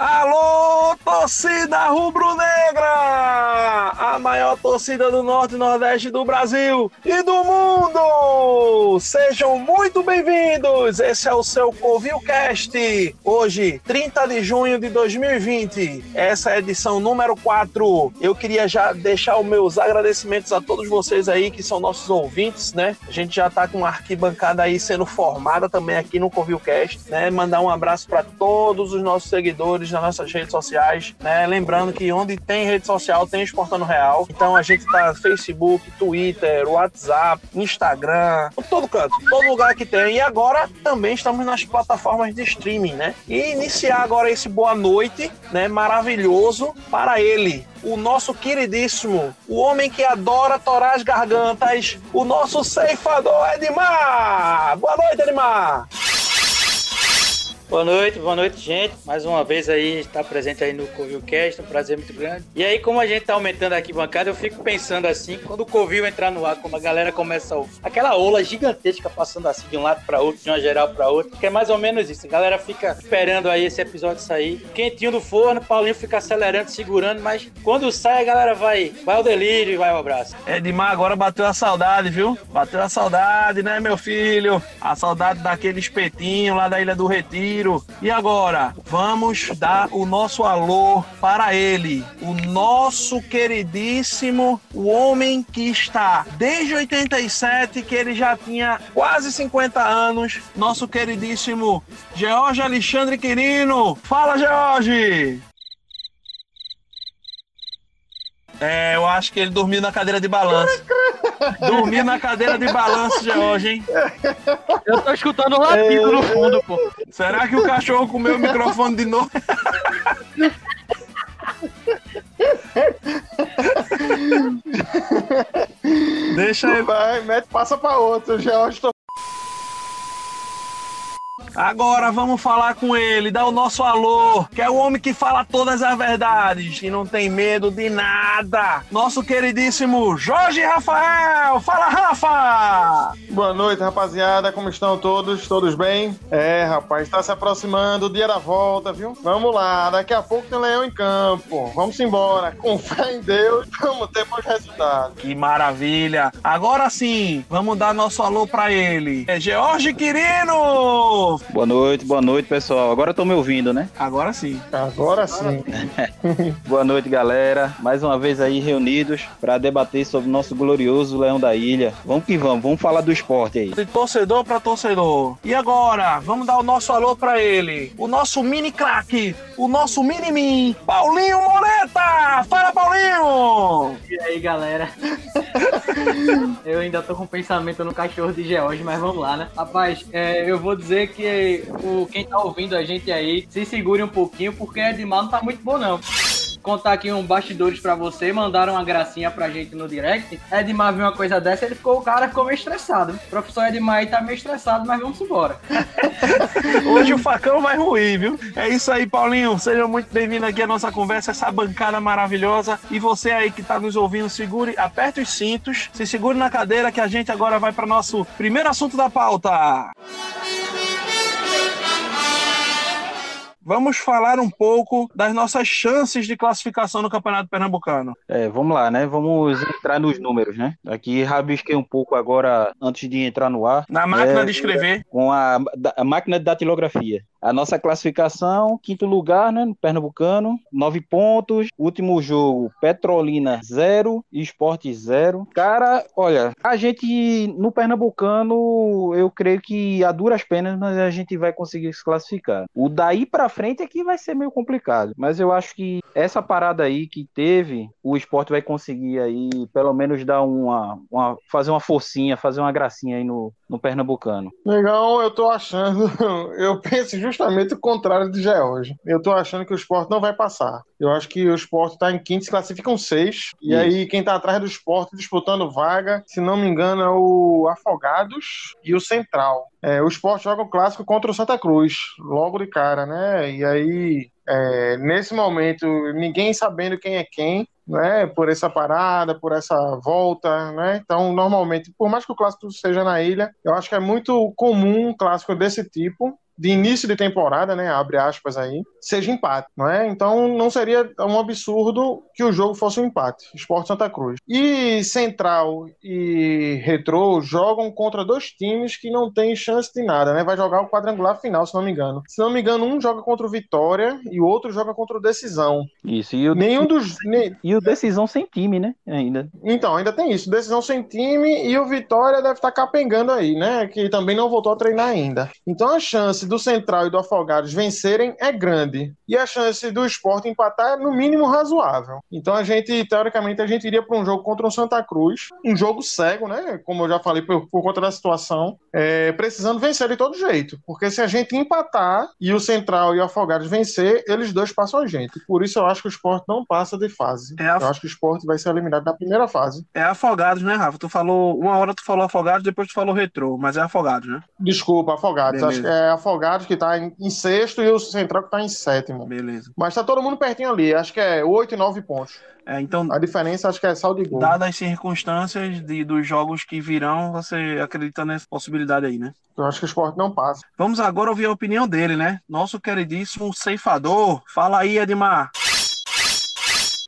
Alô, torcida rubro-negra! A maior torcida do Norte e Nordeste do Brasil e do mundo! Sejam muito bem-vindos! Esse é o seu Covilcast. Hoje, 30 de junho de 2020. Essa é a edição número 4. Eu queria já deixar os meus agradecimentos a todos vocês aí que são nossos ouvintes, né? A gente já tá com uma arquibancada aí sendo formada também aqui no Covilcast, né? Mandar um abraço para todos os nossos seguidores nas nossas redes sociais, né? Lembrando que onde tem rede social tem Exportando Real. Então a gente tá Facebook, Twitter, WhatsApp, Instagram, todo canto, todo lugar que tem. E agora também estamos nas plataformas de streaming, né? E iniciar agora esse boa noite, né? Maravilhoso para ele, o nosso queridíssimo, o homem que adora torar as gargantas, o nosso ceifador Edmar. Boa noite, Edmar. Boa noite, boa noite, gente. Mais uma vez aí, está presente aí no Covilcast, um prazer muito grande. E aí, como a gente tá aumentando aqui bancada, eu fico pensando assim, quando o Covil entrar no ar, como a galera começa a aquela ola gigantesca passando assim de um lado para outro, de uma geral para outra, que é mais ou menos isso. A galera fica esperando aí esse episódio sair. Quentinho do forno, Paulinho fica acelerando, segurando, mas quando sai a galera vai, vai ao delírio e vai ao abraço. Edmar agora bateu a saudade, viu? Bateu a saudade, né, meu filho? A saudade daquele espetinho lá da Ilha do Retiro e agora, vamos dar o nosso alô para ele, o nosso queridíssimo, o homem que está desde 87, que ele já tinha quase 50 anos, nosso queridíssimo George Alexandre Quirino. Fala, George! É, eu acho que ele dormiu na cadeira de balanço. Dormiu na cadeira de balanço de hoje, hein? Eu tô escutando um latido no fundo, pô. Será que o cachorro comeu o microfone de novo? Deixa ele. Vai, mete, passa pra outro. Já estou Agora vamos falar com ele, dar o nosso alô, que é o homem que fala todas as verdades e não tem medo de nada. Nosso queridíssimo Jorge Rafael. Fala, Rafa! Boa noite, rapaziada. Como estão todos? Todos bem? É, rapaz, está se aproximando o dia da volta, viu? Vamos lá, daqui a pouco tem leão em campo. Vamos embora. Com fé em Deus, vamos ter bons resultados. Que maravilha. Agora sim, vamos dar nosso alô para ele. É Jorge Quirino. Boa noite, boa noite, pessoal. Agora estão me ouvindo, né? Agora sim. Agora sim. boa noite, galera. Mais uma vez aí reunidos para debater sobre o nosso glorioso Leão da Ilha. Vamos que vamos, vamos falar do esporte aí. De torcedor para torcedor. E agora, vamos dar o nosso alô para ele. O nosso mini craque, o nosso mini min, Paulinho Moreta. Fala, Paulinho! E aí, galera? eu ainda tô com pensamento no cachorro de George, mas vamos lá, né? Rapaz, é, eu vou dizer que o, quem tá ouvindo a gente aí se segure um pouquinho, porque Edmar não tá muito bom, não contar aqui um bastidores para você, mandaram uma gracinha pra gente no direct. Edmar viu uma coisa dessa, ele ficou, o cara ficou meio estressado. O professor Edmar aí tá meio estressado, mas vamos embora. Hoje o facão vai ruir, viu? É isso aí, Paulinho. Seja muito bem-vindo aqui à nossa conversa, essa bancada maravilhosa. E você aí que tá nos ouvindo, segure, aperte os cintos, se segure na cadeira que a gente agora vai para nosso primeiro assunto da pauta. Vamos falar um pouco das nossas chances de classificação no Campeonato Pernambucano. É, vamos lá, né? Vamos entrar nos números, né? Aqui rabisquei um pouco agora antes de entrar no ar. Na máquina é, de escrever. Com a, a máquina de datilografia. A nossa classificação, quinto lugar, né, no Pernambucano, nove pontos. Último jogo, Petrolina zero, Esporte zero. Cara, olha, a gente no Pernambucano, eu creio que a duras penas, mas a gente vai conseguir se classificar. O daí para frente é que vai ser meio complicado, mas eu acho que essa parada aí que teve, o Esporte vai conseguir aí, pelo menos dar uma, uma fazer uma forcinha, fazer uma gracinha aí no, no Pernambucano. Legal, eu tô achando, eu penso justamente o contrário de George. Eu tô achando que o esporte não vai passar. Eu acho que o esporte tá em quinto, se classificam seis. E Isso. aí, quem tá atrás do esporte disputando vaga, se não me engano, é o Afogados e o Central. É, o esporte joga o clássico contra o Santa Cruz, logo de cara, né? E aí, é, nesse momento, ninguém sabendo quem é quem, né, por essa parada, por essa volta, né? Então, normalmente, por mais que o clássico seja na ilha, eu acho que é muito comum um clássico desse tipo de início de temporada, né, abre aspas aí, seja empate, não é? Então não seria um absurdo que o jogo fosse um empate, Esporte Santa Cruz. E Central e Retrô jogam contra dois times que não têm chance de nada, né? Vai jogar o quadrangular final, se não me engano. Se não me engano, um joga contra o Vitória e o outro joga contra o Decisão. Isso, e o, Nenhum dos. e o Decisão sem time, né? Ainda. Então, ainda tem isso. Decisão sem time e o Vitória deve estar capengando aí, né? Que também não voltou a treinar ainda. Então a chance do Central e do Afogados vencerem é grande. E a chance do esporte empatar é no mínimo razoável. Então a gente, teoricamente, a gente iria para um jogo contra o Santa Cruz. Um jogo cego, né? Como eu já falei, por, por conta da situação. é, precisando vencer de todo jeito. Porque se a gente empatar e o Central e o Afogados vencer, eles dois passam a gente. Por isso eu acho que o esporte não passa de fase. É a- Eu acho que o esporte vai ser eliminado na primeira fase. É Afogados, né, Rafa? Tu falou, uma hora tu falou Afogados, depois tu falou Retrô, mas é Afogados, né? Desculpa, Afogados. Beleza. Acho que é Afogados que tá em, em sexto e o Central que tá em sétimo. Beleza. Mas tá todo mundo pertinho ali. Acho que é oito e nove pontos. É, então, A diferença acho que é saldo de gol. dadas as circunstâncias de, dos jogos que virão, você acredita nessa possibilidade aí, né? Eu acho que o esporte não passa. Vamos agora ouvir a opinião dele, né? Nosso queridíssimo ceifador. Fala aí, Edmar.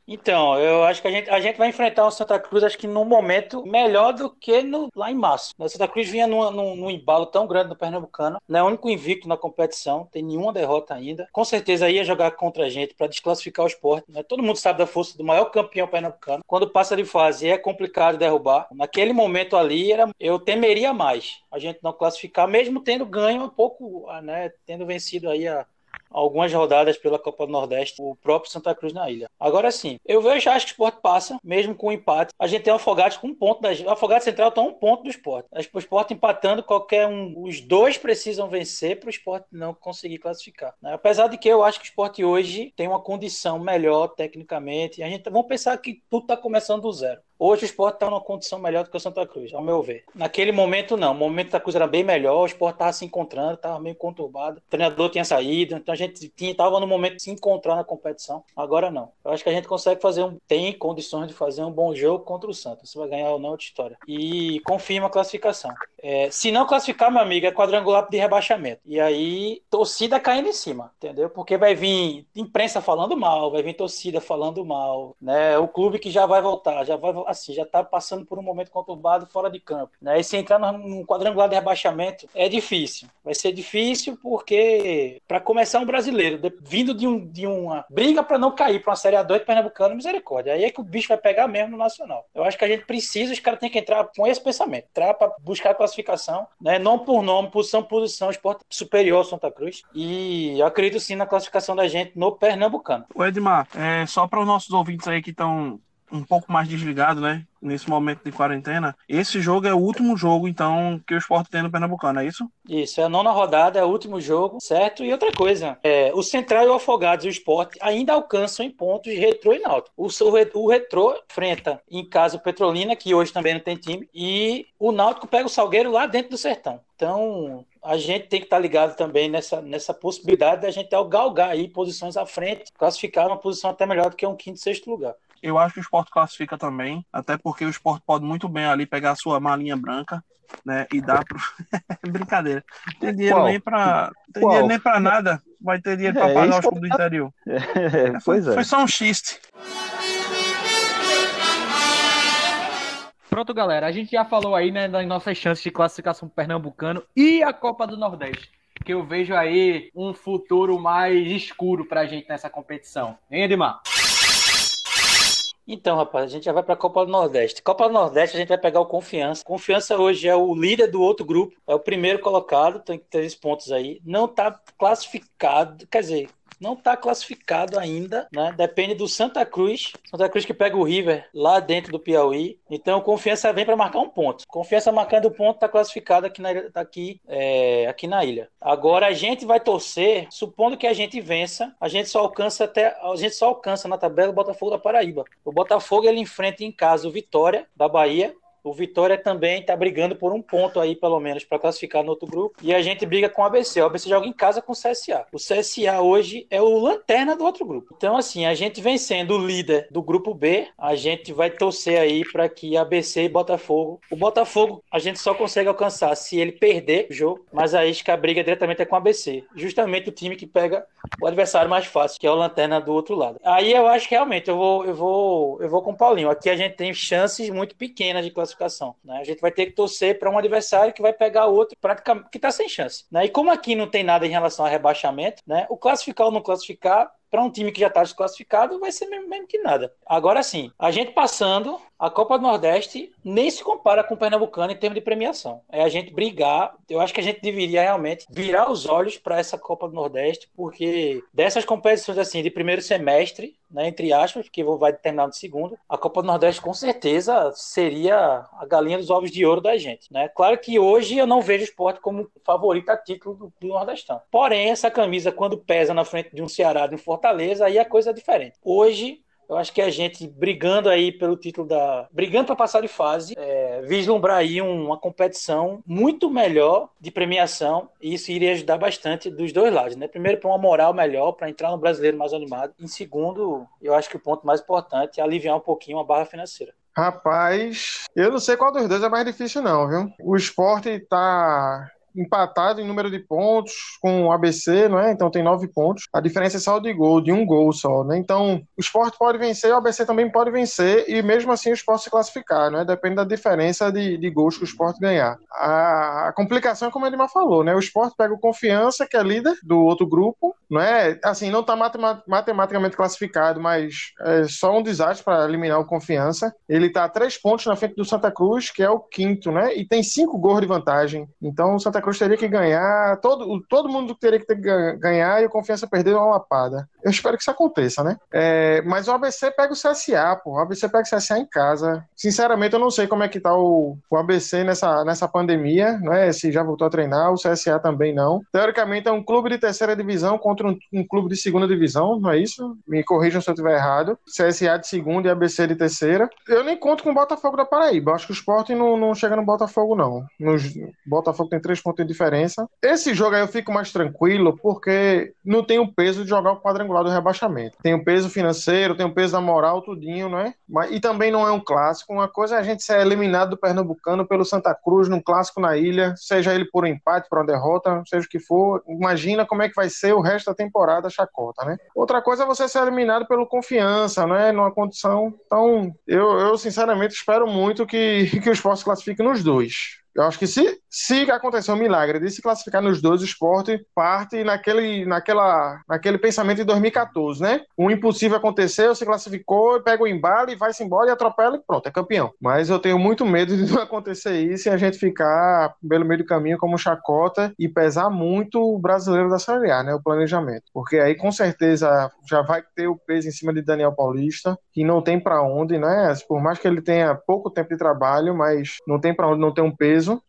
Então, eu acho que a gente, a gente vai enfrentar o Santa Cruz, acho que num momento melhor do que no, lá em março. O Santa Cruz vinha numa- num, num embalo tão grande no Pernambucano, não é o único invicto na competição, tem nenhuma derrota ainda. Com certeza ia jogar contra a gente para desclassificar o esporte. Né? Todo mundo sabe da força do maior campeão pernambucano. Quando passa de fase é complicado derrubar. Naquele momento ali, era, eu temeria mais a gente não classificar, mesmo tendo ganho um pouco, ah, né? Tendo vencido aí a, algumas rodadas pela Copa do Nordeste, o próprio Santa Cruz na ilha. Agora sim, eu vejo, acho que o esporte passa, mesmo com o empate. A gente tem o Afogados com um ponto, da, o Afogados Central está um ponto do esporte. O esporte empatando, qualquer um, os dois precisam vencer para o esporte não conseguir classificar. né? Apesar de que eu acho que o esporte hoje tem uma condição melhor tecnicamente. A gente vamos pensar que tudo está começando do zero. Hoje o esporte está numa condição melhor do que o Santa Cruz, ao meu ver. Naquele momento, não. O momento da Cruz era bem melhor, o esporte estava se encontrando, estava meio conturbado. O treinador tinha saído, então a gente estava no momento de se encontrar na competição. Agora não. Eu acho que a gente consegue fazer um. tem condições de fazer um bom jogo contra o Santos. Se vai ganhar ou não, é outra história. E confirma a classificação. É, se não classificar, meu amigo, é quadrangular de rebaixamento. E aí, torcida caindo em cima, entendeu? Porque vai vir imprensa falando mal, vai vir torcida falando mal, né? O clube que já vai voltar, já vai assim, já tá passando por um momento conturbado fora de campo, né? E se entrar num quadrangular de rebaixamento é difícil. Vai ser difícil porque para começar um brasileiro, de, vindo de, um, de uma briga para não cair para uma série A2 de Pernambucano, misericórdia. Aí é que o bicho vai pegar mesmo no nacional. Eu acho que a gente precisa, os caras têm que entrar com esse pensamento, entrar para buscar a classificação, né? Não por nome, posição por posição, esporte superior ao Santa Cruz. E eu acredito sim na classificação da gente no Pernambucano. O Edmar, é, só para os nossos ouvintes aí que estão um pouco mais desligados, né? Nesse momento de quarentena, esse jogo é o último jogo, então, que o esporte tem no Pernambucano, é isso? Isso, é a nona rodada, é o último jogo, certo? E outra coisa, é, o Central e o Afogados e o Esporte ainda alcançam em pontos de retrô e náutico. O, o retrô enfrenta em casa o Petrolina, que hoje também não tem time, e o náutico pega o Salgueiro lá dentro do sertão. Então, a gente tem que estar ligado também nessa, nessa possibilidade da gente galgar aí posições à frente, classificar uma posição até melhor do que um quinto, sexto lugar. Eu acho que o esporte classifica também, até porque o esporte pode muito bem ali pegar a sua malinha branca, né, e dar pro... Brincadeira. Tem dinheiro Qual? nem pra. Tem Qual? dinheiro nem pra nada. Vai ter dinheiro pra É, pagar os clubes do interior. É, Foi, pois é. foi só um xiste. Pronto, galera. A gente já falou aí, né, das nossas chances de classificação pro pernambucano e a Copa do Nordeste. Que eu vejo aí um futuro mais escuro pra gente nessa competição. Hein, Edmar? Então, rapaz, a gente já vai para a Copa do Nordeste. Copa do Nordeste a gente vai pegar o Confiança. Confiança hoje é o líder do outro grupo, é o primeiro colocado, tem três pontos aí. Não está classificado, quer dizer, não está classificado ainda, né? Depende do Santa Cruz. Santa Cruz que pega o River lá dentro do Piauí. Então, Confiança vem para marcar um ponto. Confiança marcando ponto está classificado aqui na, aqui, é, aqui na ilha. Agora a gente vai torcer, supondo que a gente vença, a gente só alcança até a gente só alcança na tabela o Botafogo da Paraíba. O Botafogo ele enfrenta em casa o Vitória da Bahia O Vitória também está brigando por um ponto aí, pelo menos, para classificar no outro grupo. E a gente briga com o ABC. O ABC joga em casa com o CSA. O CSA hoje é o lanterna do outro grupo. Então, assim, a gente vem sendo o líder do grupo B. A gente vai torcer aí para que ABC e Botafogo. O Botafogo a gente só consegue alcançar se ele perder o jogo, mas aí que a briga diretamente é com o ABC. Justamente o time que pega o adversário mais fácil, que é o lanterna do outro lado. Aí eu acho que realmente eu vou, eu vou, eu vou com o Paulinho. Aqui a gente tem chances muito pequenas de classificação. Né? A gente vai ter que torcer para um adversário que vai pegar outro praticamente que está sem chance. Né? E como aqui não tem nada em relação a rebaixamento, né? O classificar ou não classificar para um time que já está desclassificado, vai ser mesmo, mesmo, que nada. Agora sim, a gente passando, a Copa do Nordeste nem se compara com o Pernambucano em termos de premiação. É a gente brigar. Eu acho que a gente deveria realmente virar os olhos para essa Copa do Nordeste, porque dessas competições assim de primeiro semestre, né, entre aspas, que vai terminar no segundo, a Copa do Nordeste com certeza seria a galinha dos ovos de ouro da gente. Né? Claro que hoje eu não vejo o esporte como favorito a título do, do Nordestão. Porém, essa camisa, quando pesa na frente de um Ceará, de um Fortaleza, aí a coisa é diferente. Hoje, eu acho que a gente brigando aí pelo título da. brigando para passar de fase, é, vislumbrar aí uma competição muito melhor de premiação, e isso iria ajudar bastante dos dois lados, né? Primeiro, para uma moral melhor, para entrar no brasileiro mais animado. Em segundo, eu acho que o ponto mais importante é aliviar um pouquinho a barra financeira. Rapaz, eu não sei qual dos dois é mais difícil, não, viu? O esporte tá empatado em número de pontos com o ABC, não é? Então tem nove pontos. A diferença é só de gol, de um gol só, né? Então o esporte pode vencer, o ABC também pode vencer, e mesmo assim o esporte se classificar, não é? Depende da diferença de, de gols que o esporte ganhar. A, a complicação é como o Edmar falou, né? O esporte pega o confiança, que é líder do outro grupo, não é? Assim, não está matematicamente classificado, mas é só um desastre para eliminar o confiança. Ele está a três pontos na frente do Santa Cruz, que é o quinto, né? E tem cinco gols de vantagem. Então o Santa Cruz teria que ganhar, todo, todo mundo teria que ter ganhar e o Confiança perder uma lapada. Eu espero que isso aconteça, né? É, mas o ABC pega o CSA, pô. O ABC pega o CSA em casa. Sinceramente, eu não sei como é que tá o, o ABC nessa, nessa pandemia, né? Se já voltou a treinar, o CSA também não. Teoricamente, é um clube de terceira divisão contra um, um clube de segunda divisão, não é isso? Me corrijam se eu estiver errado. CSA de segunda e ABC de terceira. Eu nem conto com o Botafogo da Paraíba. Acho que o esporte não, não chega no Botafogo, não. No, Botafogo tem três pontos ponto de diferença. Esse jogo aí eu fico mais tranquilo porque não tem o peso de jogar o quadrangular do rebaixamento. Tem o peso financeiro, tem o peso da moral, tudinho, né? Mas, e também não é um clássico. Uma coisa é a gente ser eliminado do Pernambucano pelo Santa Cruz num clássico na ilha, seja ele por um empate, por uma derrota, seja o que for. Imagina como é que vai ser o resto da temporada chacota, né? Outra coisa é você ser eliminado pelo confiança, né? Numa condição. Então, eu, eu sinceramente espero muito que, que o esporte classifique nos dois. Eu acho que se, se acontecer um milagre de se classificar nos dois, o esporte parte naquele, naquela, naquele pensamento de 2014, né? Um impossível aconteceu, se classificou, pega o embalo e vai-se embora e atropela e pronto, é campeão. Mas eu tenho muito medo de não acontecer isso e a gente ficar pelo meio do caminho como chacota e pesar muito o brasileiro da Série A, né? O planejamento. Porque aí com certeza já vai ter o peso em cima de Daniel Paulista, que não tem para onde, né? Por mais que ele tenha pouco tempo de trabalho, mas não tem para onde não ter um peso peso,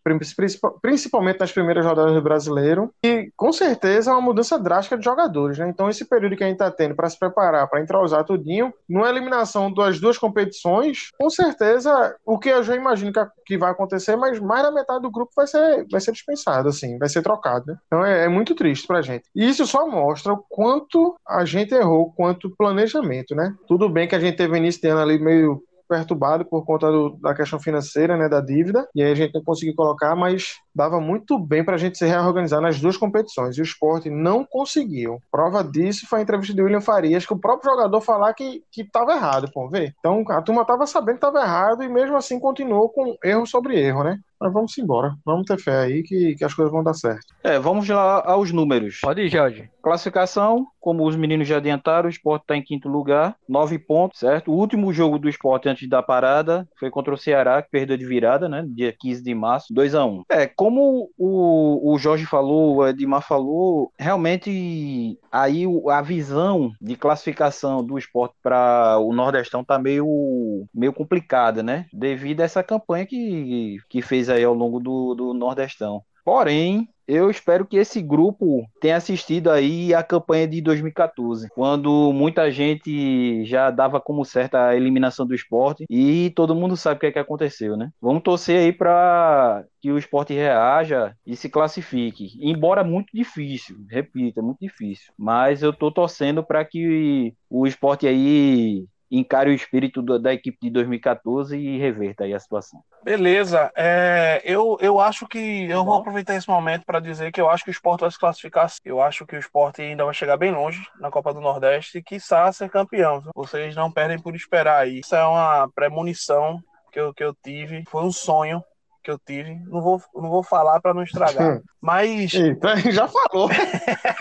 principalmente nas primeiras rodadas do brasileiro, e com certeza é uma mudança drástica de jogadores, né? Então, esse período que a gente está tendo para se preparar, para entrosar tudinho, numa eliminação das duas competições, com certeza o que eu já imagino que, que vai acontecer, mas mais da metade do grupo vai ser, vai ser dispensado, assim, vai ser trocado, né? Então é, é muito triste pra gente. E isso só mostra o quanto a gente errou quanto planejamento, né? Tudo bem que a gente teve início de ano ali meio perturbado por conta do, da questão financeira, né, da dívida, e aí a gente não conseguiu colocar, mas dava muito bem para a gente se reorganizar nas duas competições, e o esporte não conseguiu. Prova disso foi a entrevista de William Farias, que o próprio jogador falar que estava errado, pô, vê. Então a turma estava sabendo que estava errado e mesmo assim continuou com erro sobre erro, né? Mas vamos embora. Vamos ter fé aí que, que as coisas vão dar certo. É, vamos lá aos números. Pode ir, Jorge. Classificação, como os meninos já adiantaram, o esporte está em quinto lugar, nove pontos, certo? O último jogo do esporte antes da parada foi contra o Ceará, que perdeu de virada, né? Dia 15 de março, 2 a 1 É, como o, o Jorge falou, o Edmar falou, realmente aí a visão de classificação do esporte para o Nordestão tá meio, meio complicada, né? Devido a essa campanha que, que fez aí ao longo do, do Nordestão. Porém, eu espero que esse grupo tenha assistido aí a campanha de 2014, quando muita gente já dava como certa a eliminação do esporte e todo mundo sabe o que é que aconteceu, né? Vamos torcer aí para que o esporte reaja e se classifique. Embora muito difícil, repito, é muito difícil. Mas eu tô torcendo para que o esporte aí encare o espírito do, da equipe de 2014 e reverta aí a situação. Beleza, é, eu, eu acho que eu vou aproveitar esse momento para dizer que eu acho que o esporte vai se classificar. Eu acho que o esporte ainda vai chegar bem longe na Copa do Nordeste e quiçá ser campeão. Vocês não perdem por esperar aí. Isso é uma premonição que eu, que eu tive, foi um sonho que eu tive. Não vou, não vou falar para não estragar. Mas. Eita, já falou.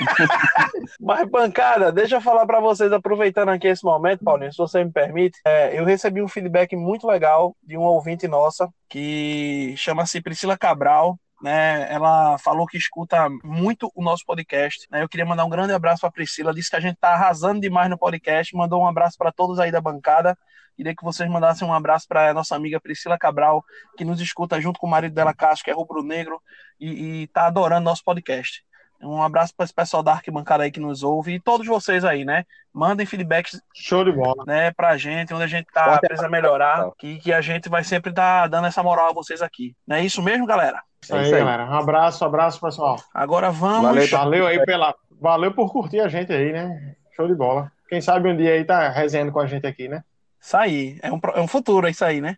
Mas, bancada, deixa eu falar para vocês, aproveitando aqui esse momento, Paulinho, se você me permite. É, eu recebi um feedback muito legal de um ouvinte nossa que chama-se Priscila Cabral. Né, ela falou que escuta muito o nosso podcast. Né, eu queria mandar um grande abraço para Priscila. Disse que a gente está arrasando demais no podcast. Mandou um abraço para todos aí da bancada. Queria que vocês mandassem um abraço para a nossa amiga Priscila Cabral, que nos escuta junto com o marido dela, Cássio, que é rubro-negro, e, está adorando nosso podcast. Um abraço para esse pessoal da arquibancada aí que nos ouve e todos vocês aí, né? Mandem feedbacks. Show de bola. Né, pra gente, onde a gente tá precisa melhorar, que, que a gente vai sempre estar tá dando essa moral a vocês aqui. Não é isso mesmo, galera? Isso aí, é isso aí, galera. Um abraço, um abraço, pessoal. Agora vamos. Valeu, valeu aí pela. Valeu por curtir a gente aí, né? Show de bola. Quem sabe um dia aí tá resenhando com a gente aqui, né? Isso aí, é um, é um futuro, é isso aí, né?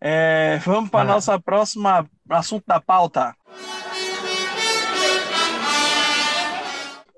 É, vamos para a nossa próxima assunto da pauta.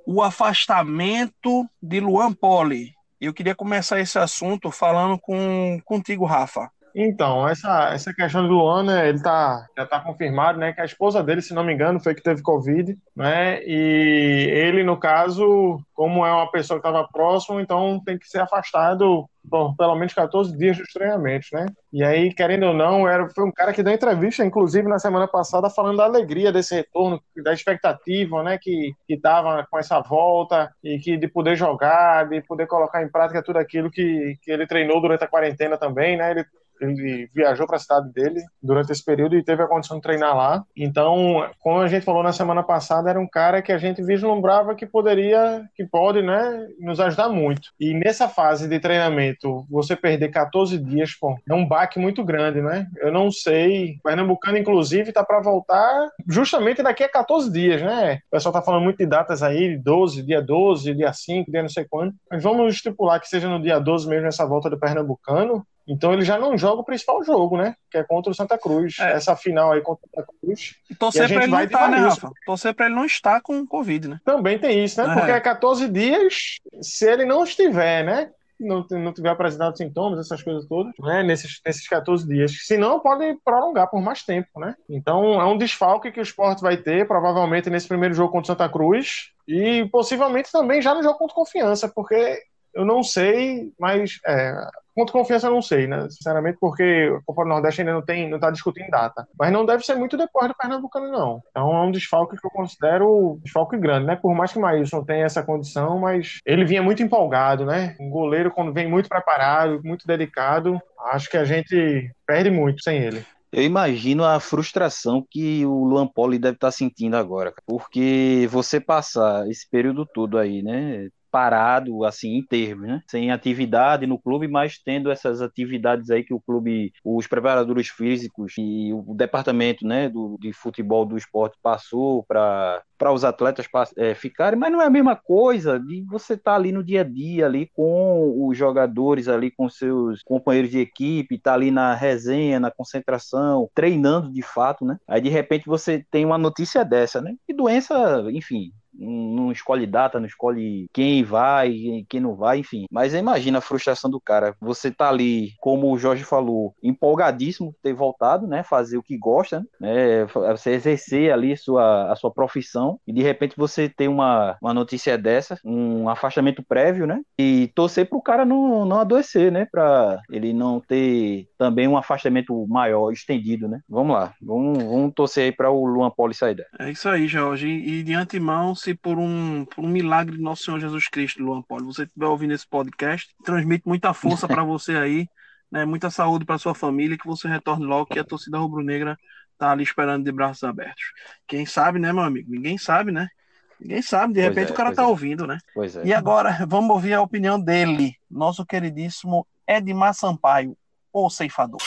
O afastamento de Luan Poli. Eu queria começar esse assunto falando com contigo, Rafa. Então, essa, essa questão do Luan, né, ele tá, já está confirmado, né, que a esposa dele, se não me engano, foi que teve Covid, né, e ele, no caso, como é uma pessoa que estava próximo, então tem que ser afastado por pelo menos 14 dias dos treinamentos, né? E aí, querendo ou não, era, foi um cara que deu entrevista, inclusive na semana passada, falando da alegria desse retorno, da expectativa, né? Que estava com essa volta e que de poder jogar, de poder colocar em prática tudo aquilo que, que ele treinou durante a quarentena também, né? Ele ele viajou para a cidade dele durante esse período e teve a condição de treinar lá. Então, como a gente falou na semana passada, era um cara que a gente vislumbrava que poderia, que pode, né, nos ajudar muito. E nessa fase de treinamento, você perder 14 dias, pô, é um baque muito grande, né? Eu não sei. Pernambucano, inclusive, tá para voltar justamente daqui a 14 dias, né? O pessoal tá falando muito de datas aí, 12, dia 12, dia 5, dia não sei quando. Mas vamos estipular que seja no dia 12 mesmo essa volta do Pernambucano. Então ele já não joga o principal jogo, né? Que é contra o Santa Cruz. É. Essa final aí contra o Santa Cruz. E torcer para ele não estar, né, Rafa? Torcer para ele não estar com Covid, né? Também tem isso, né? É. Porque é 14 dias, se ele não estiver, né? Não, não tiver apresentado sintomas, essas coisas todas, né? Nesses, nesses 14 dias. Se não, pode prolongar por mais tempo, né? Então é um desfalque que o esporte vai ter, provavelmente nesse primeiro jogo contra o Santa Cruz. E possivelmente também já no jogo contra confiança, porque eu não sei, mas é, Quanto confiança eu não sei, né? Sinceramente, porque a Copa do Nordeste ainda não tem, não tá discutindo data. Mas não deve ser muito depois do Pernambucano, não. Então é um desfalque que eu considero um desfalque grande, né? Por mais que o Maílson tenha essa condição, mas ele vinha muito empolgado, né? Um goleiro, quando vem muito preparado, muito dedicado, acho que a gente perde muito sem ele. Eu imagino a frustração que o Luan Poli deve estar sentindo agora, porque você passar esse período todo aí, né, parado, assim, em termos, né? Sem atividade no clube, mas tendo essas atividades aí que o clube, os preparadores físicos e o departamento, né, do, de futebol do esporte passou para para os atletas é, ficarem, mas não é a mesma coisa de você estar tá ali no dia a dia, ali com os jogadores, ali com seus companheiros de equipe, estar tá ali na resenha, na concentração, treinando de fato, né? Aí de repente você tem uma notícia dessa, né? E doença, enfim, não escolhe data, não escolhe quem vai, quem não vai, enfim. Mas imagina a frustração do cara. Você tá ali, como o Jorge falou, empolgadíssimo ter voltado, né? Fazer o que gosta, né? Você exercer ali sua, a sua profissão e de repente você tem uma, uma notícia dessa, um afastamento prévio, né? E torcer pro cara não, não adoecer, né? Pra ele não ter também um afastamento maior, estendido, né? Vamos lá, vamos, vamos torcer aí para o Luan Poli sair dela. É isso aí, Jorge. E de antemão, se por um, por um milagre do nosso Senhor Jesus Cristo, Luan Poli, você estiver ouvindo esse podcast, transmite muita força para você aí, né? Muita saúde para sua família, que você retorne logo, que a torcida rubro-negra tá ali esperando de braços abertos. Quem sabe, né, meu amigo? Ninguém sabe, né? Ninguém sabe, de repente é, o cara tá é. ouvindo, né? Pois é. E agora, vamos ouvir a opinião dele, nosso queridíssimo Edmar Sampaio, o ceifador.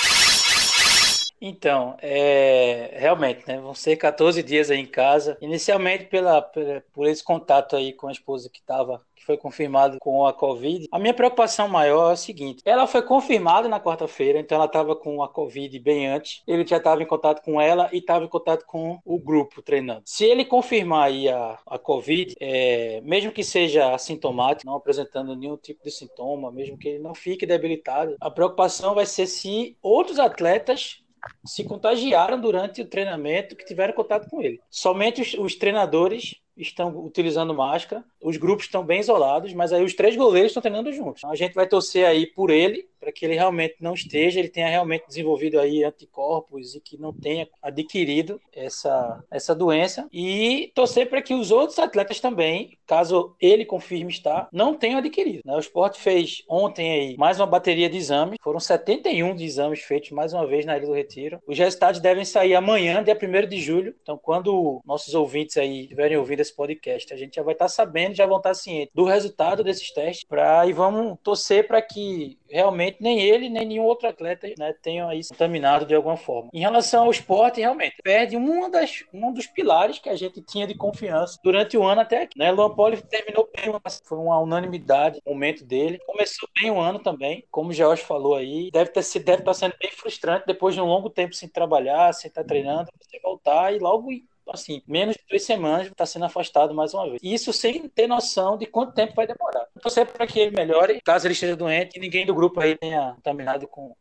Então, é, realmente, né? Vão ser 14 dias aí em casa. Inicialmente pela, pela por esse contato aí com a esposa que estava que foi confirmado com a Covid. A minha preocupação maior é o seguinte: ela foi confirmada na quarta-feira, então ela estava com a Covid bem antes. Ele já estava em contato com ela e estava em contato com o grupo treinando. Se ele confirmar aí a, a Covid, é, mesmo que seja assintomático, não apresentando nenhum tipo de sintoma, mesmo que ele não fique debilitado, a preocupação vai ser se outros atletas se contagiaram durante o treinamento que tiveram contato com ele. Somente os, os treinadores estão utilizando máscara, os grupos estão bem isolados, mas aí os três goleiros estão treinando juntos. Então a gente vai torcer aí por ele, para que ele realmente não esteja, ele tenha realmente desenvolvido aí anticorpos e que não tenha adquirido essa, essa doença e torcer para que os outros atletas também, caso ele confirme estar, não tenham adquirido. Né? O esporte fez ontem aí mais uma bateria de exames, foram 71 de exames feitos mais uma vez na Ilha do Retiro. Os resultados devem sair amanhã, dia 1 de julho. Então, quando nossos ouvintes aí estiverem ouvindo esse podcast, a gente já vai estar sabendo, já vão estar cientes do resultado desses testes pra, e vamos torcer para que realmente nem ele, nem nenhum outro atleta né, tenham aí contaminado de alguma forma. Em relação ao esporte, realmente, perde uma das, um dos pilares que a gente tinha de confiança durante o ano até aqui. Né? Luan Poli terminou bem, foi uma unanimidade o momento dele. Começou bem o ano também, como o George falou aí. Deve, ter, deve estar sendo bem frustrante depois de um longo tempo sem trabalhar, sem estar treinando, você voltar e logo assim, menos de duas semanas está sendo afastado mais uma vez. Isso sem ter noção de quanto tempo vai demorar. Torcer para que ele melhore, caso ele esteja doente e ninguém do grupo aí tenha contaminado com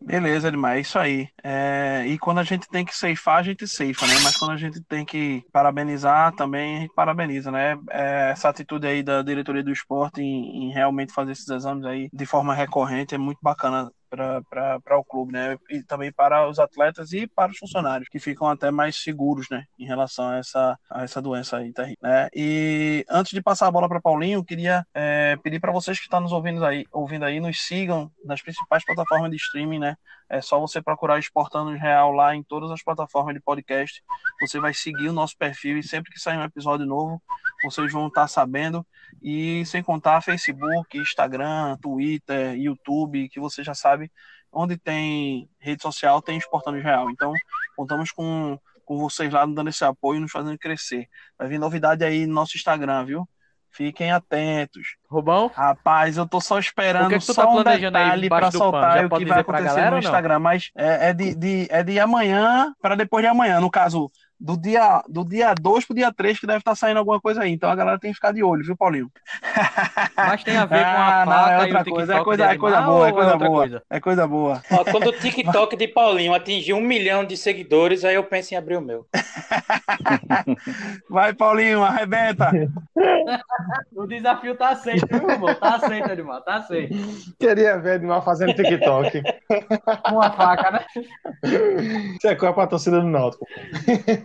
Beleza, demais, é isso aí. É, e quando a gente tem que ceifar, a gente ceifa, né? Mas quando a gente tem que parabenizar, também a gente parabeniza, né? É, essa atitude aí da diretoria do esporte em, em, realmente fazer esses exames aí de forma recorrente é muito bacana para o clube, né? E também para os atletas e para os funcionários, que ficam até mais seguros, né? Em relação a essa, a essa doença aí, tá? Né? E antes de passar a bola para Paulinho, queria é, pedir para vocês que estão nos ouvindo aí, ouvindo aí, nos sigam nas principais plataformas de streaming, né? É só você procurar Exportando Real lá em todas as plataformas de podcast. Você vai seguir o nosso perfil e sempre que sair um episódio novo, vocês vão estar sabendo. E sem contar Facebook, Instagram, Twitter, YouTube, que você já sabe, onde tem rede social, tem Exportando Real. Então, contamos com, com vocês lá dando esse apoio, nos fazendo crescer. Vai vir novidade aí no nosso Instagram, viu? Fiquem atentos. Rubão? Rapaz, eu tô só esperando que só tá um detalhe para soltar o que vai acontecer galera, no Instagram, mas é, é, de, de, é de amanhã para depois de amanhã. No caso, do dia, do dia 2 pro dia 3 que deve estar tá saindo alguma coisa aí. Então a galera tem que ficar de olho, viu, Paulinho? Mas tem a ver com a ah, não, é outra coisa, é coisa, é coisa boa, é coisa boa. Coisa? É coisa boa. Ó, quando o TikTok de Paulinho atingir um milhão de seguidores, aí eu penso em abrir o meu. Vai, Paulinho, arrebenta. o desafio tá aceito, viu, irmão? Tá aceito, Edmar, tá aceito. Queria ver Edmar fazendo TikTok. Uma faca, né? Isso é coisa pra torcida do Náutico.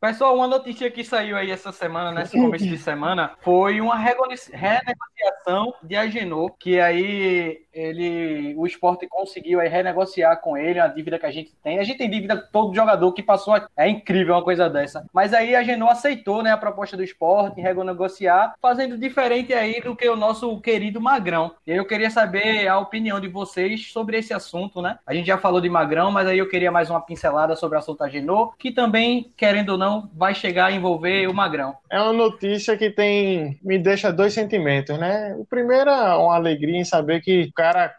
Pessoal, uma notícia que saiu aí essa semana, nesse começo de semana, foi uma renegociação de Agenor, que aí ele, o esporte conseguiu aí renegociar com ele a dívida que a gente tem. A gente tem dívida todo jogador que passou. É incrível uma coisa dessa. Mas aí a Genô aceitou né, a proposta do esporte, renegociar, fazendo diferente aí do que o nosso querido Magrão. E aí eu queria saber a opinião de vocês sobre esse assunto, né? A gente já falou de Magrão, mas aí eu queria mais uma pincelada sobre o assunto da Genô, que também, querendo ou não, vai chegar a envolver o Magrão. É uma notícia que tem me deixa dois sentimentos, né? O primeiro é uma alegria em saber que cara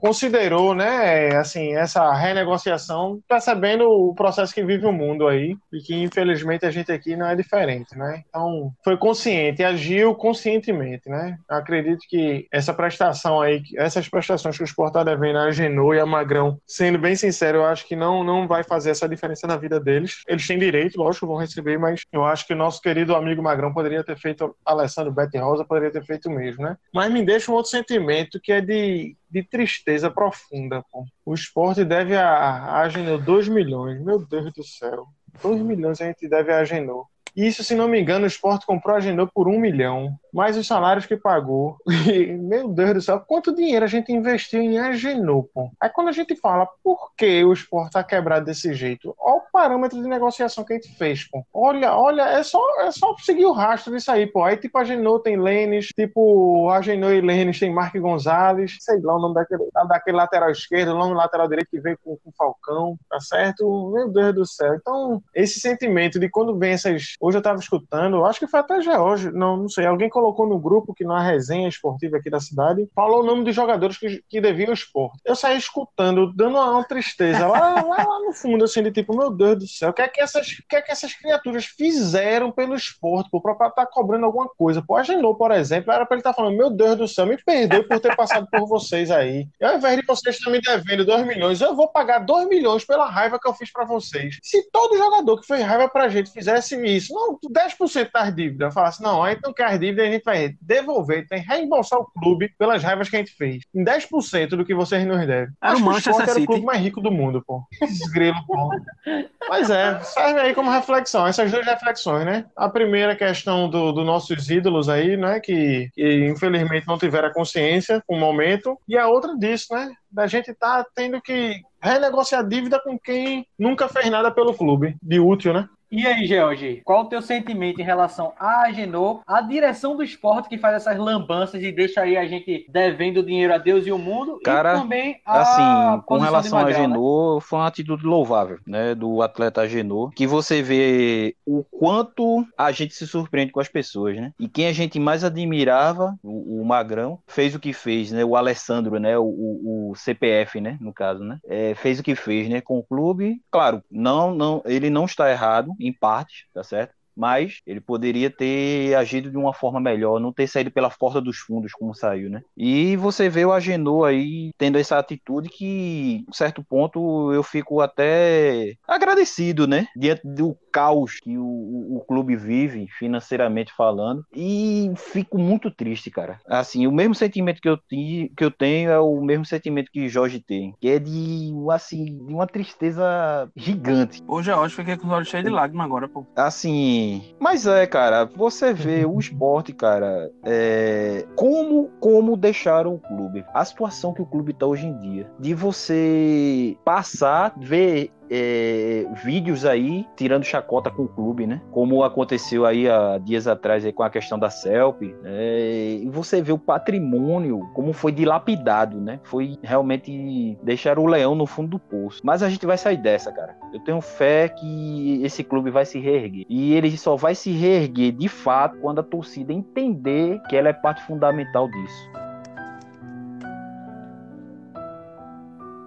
considerou, né, assim, essa renegociação, percebendo o processo que vive o mundo aí e que infelizmente a gente aqui não é diferente, né? Então, foi consciente, agiu conscientemente, né? acredito que essa prestação aí, essas prestações que o Sport está devendo a Genô e a Magrão, sendo bem sincero, eu acho que não não vai fazer essa diferença na vida deles. Eles têm direito, lógico, vão receber, mas eu acho que o nosso querido amigo Magrão poderia ter feito, Alessandro Betty Rosa poderia ter feito o mesmo, né? Mas me deixa um outro sentimento que é de de, tristeza profunda. Pô. O esporte deve a, Agenor 2 milhões. Meu Deus do céu. 2 milhões a gente deve a Agenor. Isso, se não me engano, o esporte comprou a Agenor por 1 milhão. Mais os salários que pagou. E, meu Deus do céu, quanto dinheiro a gente investiu em Agenor, pô. Aí quando a gente fala por que o esporte tá quebrado desse jeito, olha o parâmetro de negociação que a gente fez, pô. Olha, olha, é só, é só seguir o rastro disso aí, pô. Aí tipo Agenor tem Lênis, tipo Agenor e Lênis tem Mark Gonzalez, sei lá o nome daquele, daquele lateral esquerdo, o nome lateral direito que veio com, com Falcão, tá certo? Meu Deus do céu. Então, esse sentimento de quando vem essas. Hoje eu tava escutando, acho que foi até hoje, não, não sei. Alguém colocou no grupo que na resenha esportiva aqui da cidade falou o nome dos jogadores que, que deviam o esporte. Eu saí escutando, dando uma, uma tristeza lá, lá, lá, no fundo, assim, de tipo, meu Deus do céu, o que é que essas, que é que essas criaturas fizeram pelo esporte, pô, pra estar tá cobrando alguma coisa? Pô, agendou, por exemplo, era pra ele estar tá falando, meu Deus do céu, me perdoe por ter passado por vocês aí. E ao invés de vocês estarem me devendo 2 milhões, eu vou pagar 2 milhões pela raiva que eu fiz para vocês. Se todo jogador que fez raiva pra gente fizesse isso, não, 10% das dívidas, falasse, não, aí não quer as dívidas, gente vai devolver, tem reembolsar o clube pelas raivas que a gente fez. Em 10% do que vocês nos devem. Era o Manchester era o clube mais rico do mundo, pô. Esgrelo, pô. Mas é, serve aí como reflexão, essas duas reflexões, né? A primeira questão dos do nossos ídolos aí, né, que, que infelizmente não tiveram consciência com o momento, e a outra disso, né, da gente tá tendo que renegociar dívida com quem nunca fez nada pelo clube, de útil, né? E aí, George, qual o teu sentimento em relação à Agenor, a direção do esporte que faz essas lambanças e deixa aí a gente devendo dinheiro a Deus e o mundo? Cara, e também a assim, com relação a Agenor, né? foi uma atitude louvável, né, do atleta Agenor, que você vê o quanto a gente se surpreende com as pessoas, né? E quem a gente mais admirava, o, o Magrão, fez o que fez, né? O Alessandro, né? O, o, o CPF, né? No caso, né? É, fez o que fez, né? Com o clube. Claro, não, não, ele não está errado em parte, tá certo? mas ele poderia ter agido de uma forma melhor, não ter saído pela porta dos fundos como saiu, né? E você vê o Agenor aí tendo essa atitude que, a certo ponto, eu fico até agradecido, né? Diante do caos que o, o, clube vive, financeiramente falando, e fico muito triste, cara. Assim, o mesmo sentimento que eu, ti, que eu tenho é o mesmo sentimento que Jorge tem, que é de, assim, de uma tristeza gigante. Hoje acho que fiquei com os olhos cheios de lágrimas agora, pô. Assim, mas é, cara, você vê o esporte, cara, é... como, como deixaram o clube. A situação que o clube tá hoje em dia. De você passar, ver é, vídeos aí tirando chacota com o clube, né? Como aconteceu aí há dias atrás aí com a questão da CELP. É, e você vê o patrimônio, como foi dilapidado, né? Foi realmente deixar o leão no fundo do poço. Mas a gente vai sair dessa, cara. Eu tenho fé que esse clube vai se reerguer. E ele só vai se reerguer de fato quando a torcida entender que ela é parte fundamental disso.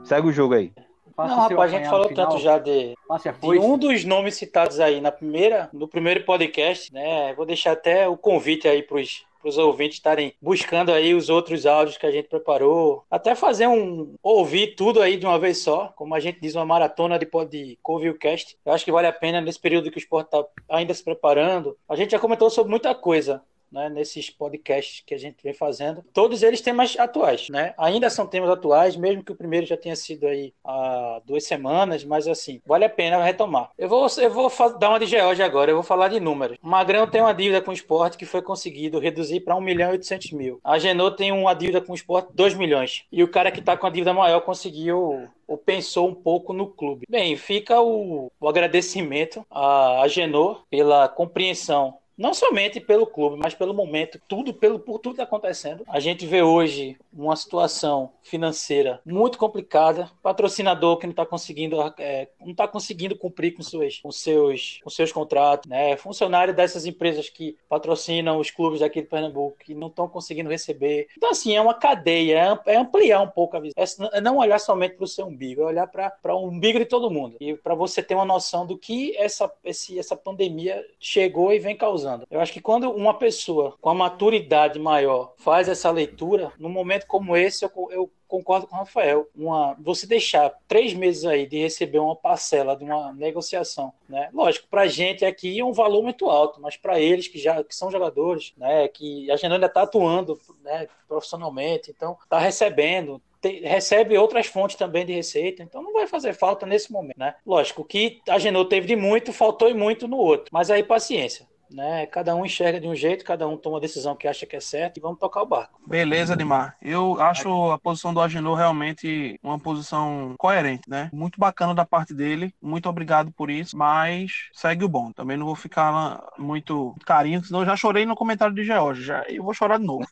Segue o jogo aí. Não, rapaz, a gente falou tanto já de, de, um dos nomes citados aí na primeira, no primeiro podcast, né? Vou deixar até o convite aí para os ouvintes estarem buscando aí os outros áudios que a gente preparou, até fazer um ouvir tudo aí de uma vez só, como a gente diz, uma maratona de, de Covilcast. Eu acho que vale a pena nesse período que o esporte está ainda se preparando. A gente já comentou sobre muita coisa né, nesses podcasts que a gente vem fazendo. Todos eles temas atuais, né? Ainda são temas atuais, mesmo que o primeiro já tenha sido aí há duas semanas, mas assim, vale a pena retomar. Eu vou, eu vou dar uma de George agora, eu vou falar de números. Magrão tem uma dívida com o esporte que foi conseguido reduzir para 1 milhão e 800 mil. A Genot tem uma dívida com o esporte de 2 milhões. E o cara que está com a dívida maior conseguiu ou pensou um pouco no clube. Bem, fica o, o agradecimento a, a Genot pela compreensão não somente pelo clube, mas pelo momento, tudo pelo por tudo que está acontecendo. A gente vê hoje uma situação financeira muito complicada, patrocinador que não está conseguindo, é, não está conseguindo cumprir com seus, com seus, com seus contratos, né? Funcionário dessas empresas que patrocinam os clubes aqui de Pernambuco que não estão conseguindo receber. Então assim é uma cadeia, é, é ampliar um pouco a visão, é não olhar somente para o seu umbigo, é olhar para o umbigo de todo mundo e para você ter uma noção do que essa esse, essa pandemia chegou e vem causando usando. Eu acho que quando uma pessoa com a maturidade maior faz essa leitura, num momento como esse, eu, eu concordo com o Rafael. Uma, você deixar três meses aí de receber uma parcela de uma negociação, né? Lógico, para a gente aqui é um valor muito alto, mas para eles que já que são jogadores, né? Que a gente ainda está atuando né, profissionalmente, então está recebendo, recebe outras fontes também de receita, então não vai fazer falta nesse momento, né? Lógico que a Genô teve de muito, faltou e muito no outro, mas aí paciência né? Cada um enxerga de um jeito, cada um toma a decisão que acha que é certa e vamos tocar o barco. Beleza, Admar. Eu acho a posição do Agenor realmente uma posição coerente, né? Muito bacana da parte dele. Muito obrigado por isso, mas segue o bom. Também não vou ficar muito carinho, senão eu já chorei no comentário de George, já eu vou chorar de novo.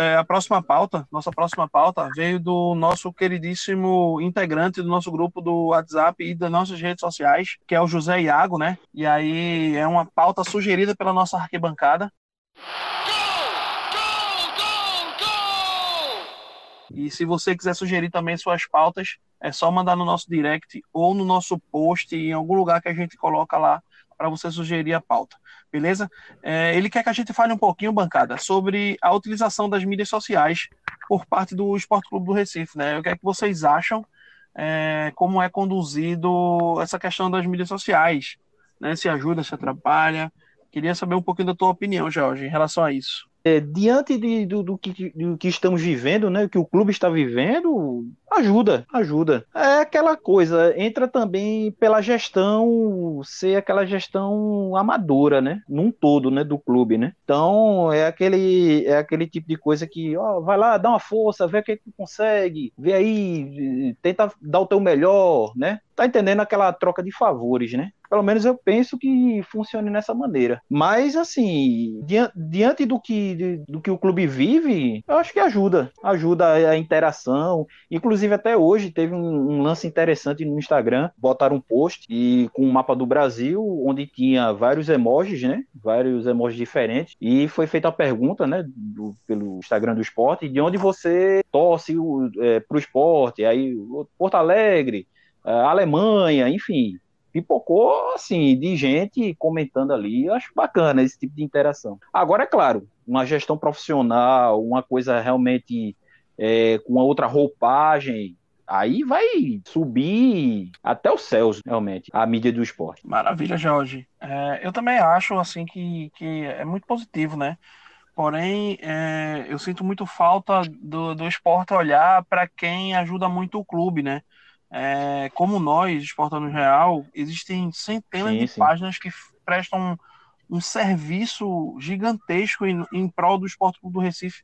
É, a próxima pauta, nossa próxima pauta, veio do nosso queridíssimo integrante do nosso grupo do WhatsApp e das nossas redes sociais, que é o José Iago, né? E aí é uma pauta sugerida pela nossa arquibancada. E se você quiser sugerir também suas pautas, é só mandar no nosso direct ou no nosso post, em algum lugar que a gente coloca lá para você sugerir a pauta, beleza? É, ele quer que a gente fale um pouquinho, bancada, sobre a utilização das mídias sociais por parte do Esporte Clube do Recife, né? O que é que vocês acham? É, como é conduzido essa questão das mídias sociais, né? Se ajuda, se atrapalha. Queria saber um pouquinho da tua opinião, Jorge, em relação a isso. É, diante de, do, do, que, do que estamos vivendo, né, que o clube está vivendo, ajuda, ajuda. É aquela coisa, entra também pela gestão, ser aquela gestão amadora, né, num todo, né, do clube, né. Então, é aquele, é aquele tipo de coisa que, ó, vai lá, dá uma força, vê o que, é tu consegue, vê aí, tenta dar o teu melhor, né. Tá entendendo aquela troca de favores, né? Pelo menos eu penso que funcione nessa maneira. Mas, assim, diante do que, do que o clube vive, eu acho que ajuda. Ajuda a interação. Inclusive, até hoje teve um, um lance interessante no Instagram. Botaram um post e, com o um mapa do Brasil, onde tinha vários emojis, né? Vários emojis diferentes. E foi feita a pergunta, né? Do, pelo Instagram do esporte, de onde você torce é, pro esporte. Aí, Porto Alegre, Alemanha, enfim pipocou assim de gente comentando ali. Eu acho bacana esse tipo de interação. Agora, é claro, uma gestão profissional, uma coisa realmente é, com uma outra roupagem, aí vai subir até os céus, realmente, a mídia do esporte. Maravilha, Jorge. É, eu também acho assim que, que é muito positivo, né? Porém, é, eu sinto muito falta do, do esporte olhar para quem ajuda muito o clube, né? é, como nós, Esportanos Real, existem centenas sim, de sim. páginas que prestam um, serviço gigantesco em, em, prol do Esporte Clube do Recife,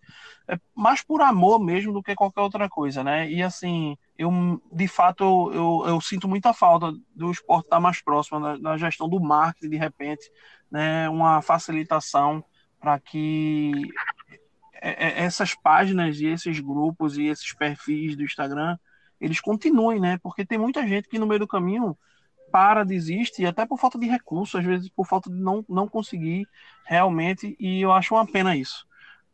é, mais por amor mesmo do que qualquer outra coisa, né? E assim, eu de fato eu, eu, eu sinto muita falta do esporte estar mais próximo da, da gestão do marketing, de repente, né? Uma facilitação para que essas páginas e esses grupos e esses perfis do Instagram eles continuem, né? Porque tem muita gente que no meio do caminho para, desiste, e até por falta de recursos, às vezes por falta de não, não conseguir realmente, e eu acho uma pena isso.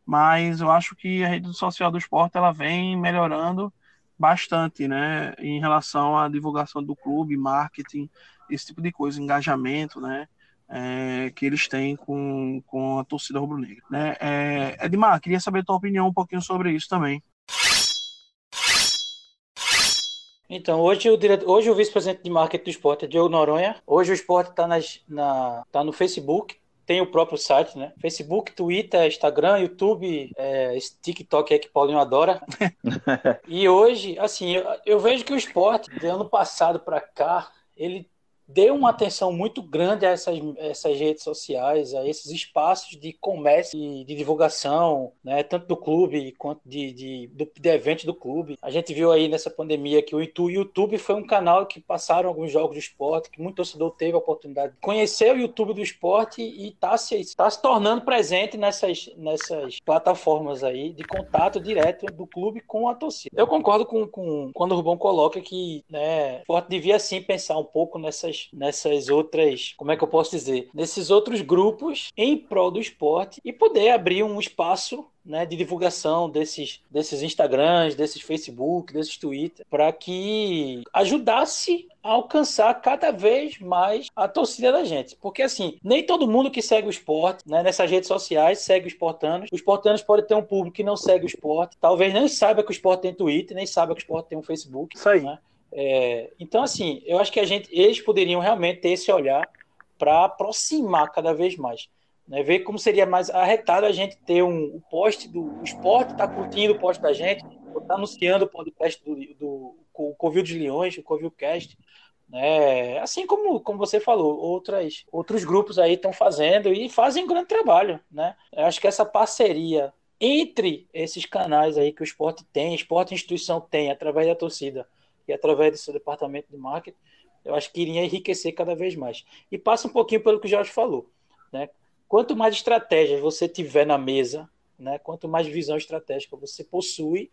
Mas eu acho que a rede social do esporte ela vem melhorando bastante, né, em relação à divulgação do clube, marketing, esse tipo de coisa, engajamento, né, é, que eles têm com, com a torcida rubro-negra. Né? É, Edmar, queria saber a tua opinião um pouquinho sobre isso também. Então, hoje o, diretor, hoje o vice-presidente de marketing do esporte é Diogo Noronha. Hoje o esporte está na, tá no Facebook, tem o próprio site, né? Facebook, Twitter, Instagram, YouTube, é, TikTok é que Paulinho adora. e hoje, assim, eu, eu, vejo que o esporte, de ano passado para cá, ele deu uma atenção muito grande a essas, essas redes sociais, a esses espaços de comércio e de divulgação, né, tanto do clube quanto de, de, de, de eventos do clube. A gente viu aí nessa pandemia que o YouTube foi um canal que passaram alguns jogos de esporte, que muito torcedor teve a oportunidade de conhecer o YouTube do esporte e está se, tá se tornando presente nessas, nessas plataformas aí de contato direto do clube com a torcida. Eu concordo com, com quando o Rubão coloca que né, o esporte devia sim pensar um pouco nessas nessas, nessas outras, como é que eu posso dizer? Nesses outros grupos em prol do esporte e poder abrir um espaço né, de divulgação desses, desses Instagrams, desses Facebook, desses Twitter, para que ajudasse a alcançar cada vez mais a torcida da gente. Porque assim, nem todo mundo que segue o esporte, né, nessas redes sociais, segue os esportanos. Os esportanos podem ter um público que não segue o esporte, talvez nem saiba que o esporte tem Twitter, nem saiba que o esporte tem um Facebook. Isso aí. Né? É, então, assim, eu acho que a gente, eles poderiam realmente ter esse olhar para aproximar cada vez mais. Né? Ver como seria mais arretado a gente ter um, um post do o esporte, tá curtindo o post da gente, tá anunciando o podcast do, do, do Covil dos Leões, o Covil Cast, Né? Assim como, como você falou, outras, outros grupos aí estão fazendo e fazem um grande trabalho. Né? Eu acho que essa parceria entre esses canais aí que o esporte tem, esporte instituição tem, através da torcida e através do seu departamento de marketing, eu acho que iria enriquecer cada vez mais. E passa um pouquinho pelo que o Jorge falou. Né? Quanto mais estratégias você tiver na mesa, né? quanto mais visão estratégica você possui,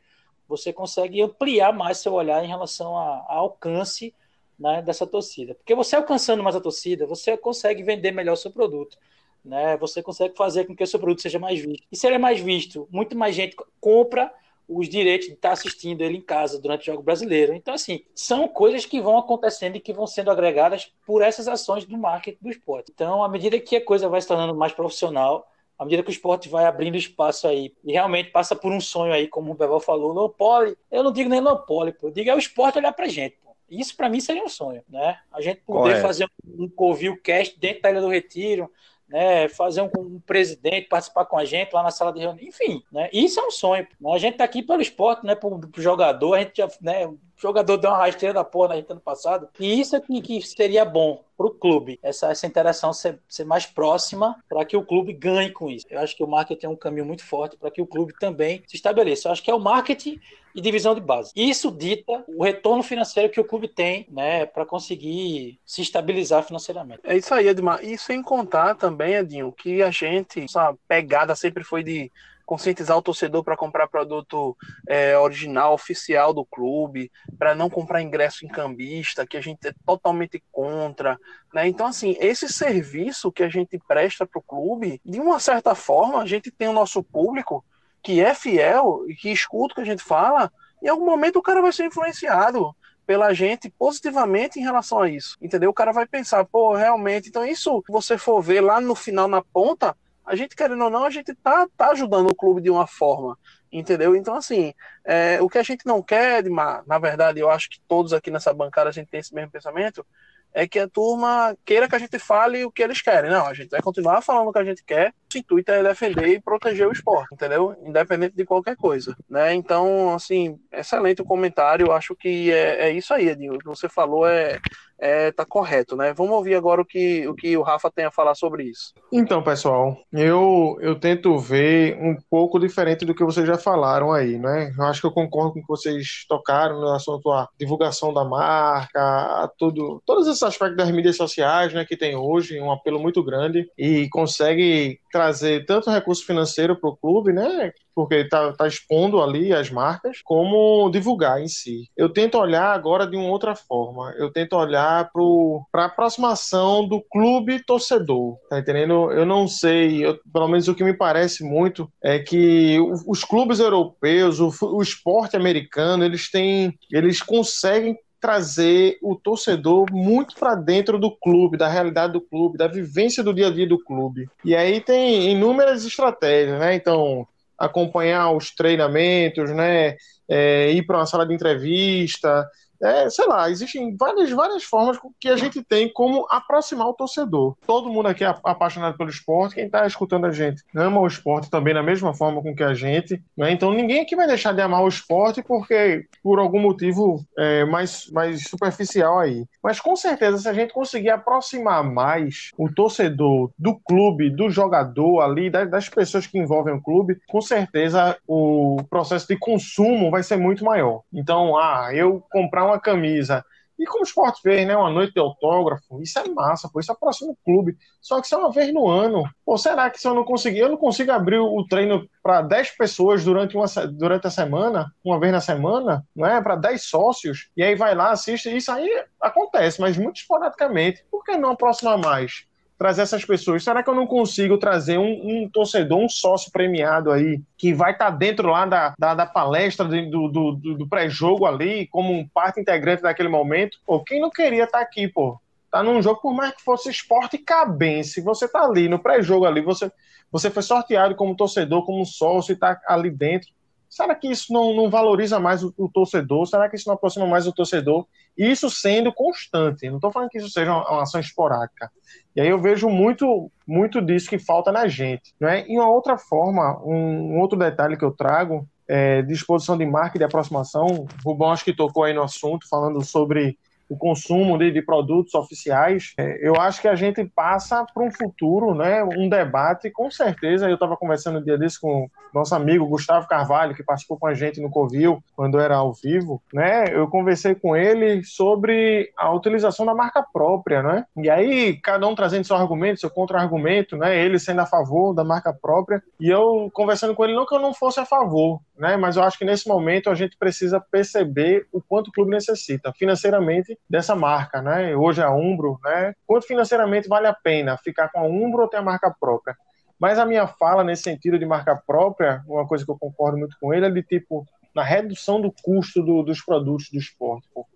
você consegue ampliar mais seu olhar em relação ao alcance né, dessa torcida. Porque você alcançando mais a torcida, você consegue vender melhor o seu produto. Né? Você consegue fazer com que o seu produto seja mais visto. E se ele é mais visto, muito mais gente compra os direitos de estar assistindo ele em casa durante o jogo brasileiro. Então, assim, são coisas que vão acontecendo e que vão sendo agregadas por essas ações do marketing do esporte. Então, à medida que a coisa vai se tornando mais profissional, à medida que o esporte vai abrindo espaço aí e realmente passa por um sonho aí, como o Beval falou, low poly, eu não digo nem low poly, eu digo é o esporte olhar pra gente. Pô. Isso para mim seria um sonho, né? A gente poder Correto. fazer um Covil Cast dentro da Ilha do Retiro, né, fazer um, um, presidente participar com a gente lá na sala de reunião, enfim, né, isso é um sonho. A gente tá aqui pelo esporte, né, pro, pro jogador, a gente já, né, o jogador deu uma rasteira da porra na gente ano passado, e isso é que, seria bom para o clube, essa, essa interação ser, ser mais próxima para que o clube ganhe com isso. Eu acho que o marketing é um caminho muito forte para que o clube também se estabeleça. Eu acho que é o marketing e divisão de base. Isso dita o retorno financeiro que o clube tem, né, para conseguir se estabilizar financeiramente. É isso aí, Edmar. E sem contar também, Edinho, que a gente, essa pegada sempre foi de conscientizar o torcedor para comprar produto é, original, oficial do clube, para não comprar ingresso em cambista, que a gente é totalmente contra. Né? Então, assim, esse serviço que a gente presta para o clube, de uma certa forma, a gente tem o nosso público que é fiel e que escuta o que a gente fala, em algum momento o cara vai ser influenciado pela gente positivamente em relação a isso, entendeu? O cara vai pensar, pô, realmente, então isso, se você for ver lá no final, na ponta, a gente, querendo ou não, a gente tá, tá ajudando o clube de uma forma, entendeu? Então, assim, é, o que a gente não quer, na verdade, eu acho que todos aqui nessa bancada a gente tem esse mesmo pensamento, é que a turma queira que a gente fale o que eles querem. Não, a gente vai continuar falando o que a gente quer. Intuito é defender e proteger o esporte, entendeu? Independente de qualquer coisa, né? Então, assim, excelente o comentário. Acho que é, é isso aí, Edinho. O que você falou é, é, tá correto, né? Vamos ouvir agora o que, o que o Rafa tem a falar sobre isso. Então, pessoal, eu, eu tento ver um pouco diferente do que vocês já falaram aí, né? Eu acho que eu concordo com o que vocês tocaram no assunto da divulgação da marca, tudo, todos esses aspectos das mídias sociais, né, que tem hoje, um apelo muito grande e consegue trazer tanto recurso financeiro para o clube, né? Porque está tá expondo ali as marcas, como divulgar em si. Eu tento olhar agora de uma outra forma. Eu tento olhar para a aproximação do clube torcedor. Tá entendendo? Eu não sei, eu, pelo menos o que me parece muito é que os clubes europeus, o, o esporte americano, eles têm, eles conseguem trazer o torcedor muito para dentro do clube, da realidade do clube, da vivência do dia a dia do clube. E aí tem inúmeras estratégias, né? Então, acompanhar os treinamentos, né? É, ir para uma sala de entrevista, é, sei lá, existem várias, várias formas que a gente tem como aproximar o torcedor. Todo mundo aqui é apaixonado pelo esporte, quem está escutando a gente ama o esporte também da mesma forma com que a gente, né? Então ninguém aqui vai deixar de amar o esporte porque por algum motivo é, mais, mais superficial aí. Mas com certeza, se a gente conseguir aproximar mais o torcedor do clube, do jogador ali, das, das pessoas que envolvem o clube, com certeza o processo de consumo vai ser muito maior. Então, ah, eu comprar uma camisa. E como o esporte fez, né? Uma noite de autógrafo, isso é massa, pô, isso aproxima o clube. Só que isso é uma vez no ano. Pô, será que se eu não conseguir, eu não consigo abrir o treino para 10 pessoas durante, uma, durante a semana, uma vez na semana, não é? Para 10 sócios, e aí vai lá, assiste. Isso aí acontece, mas muito esporadicamente. Por que não aproximar mais? Trazer essas pessoas? Será que eu não consigo trazer um, um torcedor, um sócio premiado aí, que vai estar tá dentro lá da, da, da palestra do, do, do, do pré-jogo ali, como um parte integrante daquele momento? Pô, quem não queria estar tá aqui, pô? Tá num jogo, por mais que fosse esporte cabense, você tá ali no pré-jogo ali, você, você foi sorteado como torcedor, como sócio e tá ali dentro. Será que isso não, não valoriza mais o, o, torcedor? Será que isso não aproxima mais o torcedor? Isso sendo constante. Não estou falando que isso seja uma, uma, ação esporádica. E aí eu vejo muito, muito disso que falta na gente. Né? E uma outra forma, um, um outro detalhe que eu trago é, de exposição de marca e de aproximação. Rubão acho que tocou aí no assunto, falando sobre o consumo de, de produtos oficiais, é, eu acho que a gente passa para um futuro, né, um debate, com certeza. Eu estava conversando um dia desse com nosso amigo Gustavo Carvalho, que participou com a gente no Covil, quando era ao vivo, né? Eu conversei com ele sobre a utilização da marca própria, né? E aí, cada um trazendo seu argumento, seu contra-argumento, né? Ele sendo a favor da marca própria, e eu conversando com ele, não que eu não fosse a favor, né? Mas eu acho que nesse momento a gente precisa perceber o quanto o clube necessita financeiramente dessa marca, né? Hoje a Umbro, né? Quanto financeiramente vale a pena ficar com a Umbro ou ter a marca própria? Mas a minha fala nesse sentido de marca própria, uma coisa que eu concordo muito com ele, é de tipo, na redução do custo do, dos produtos do esporte, pô.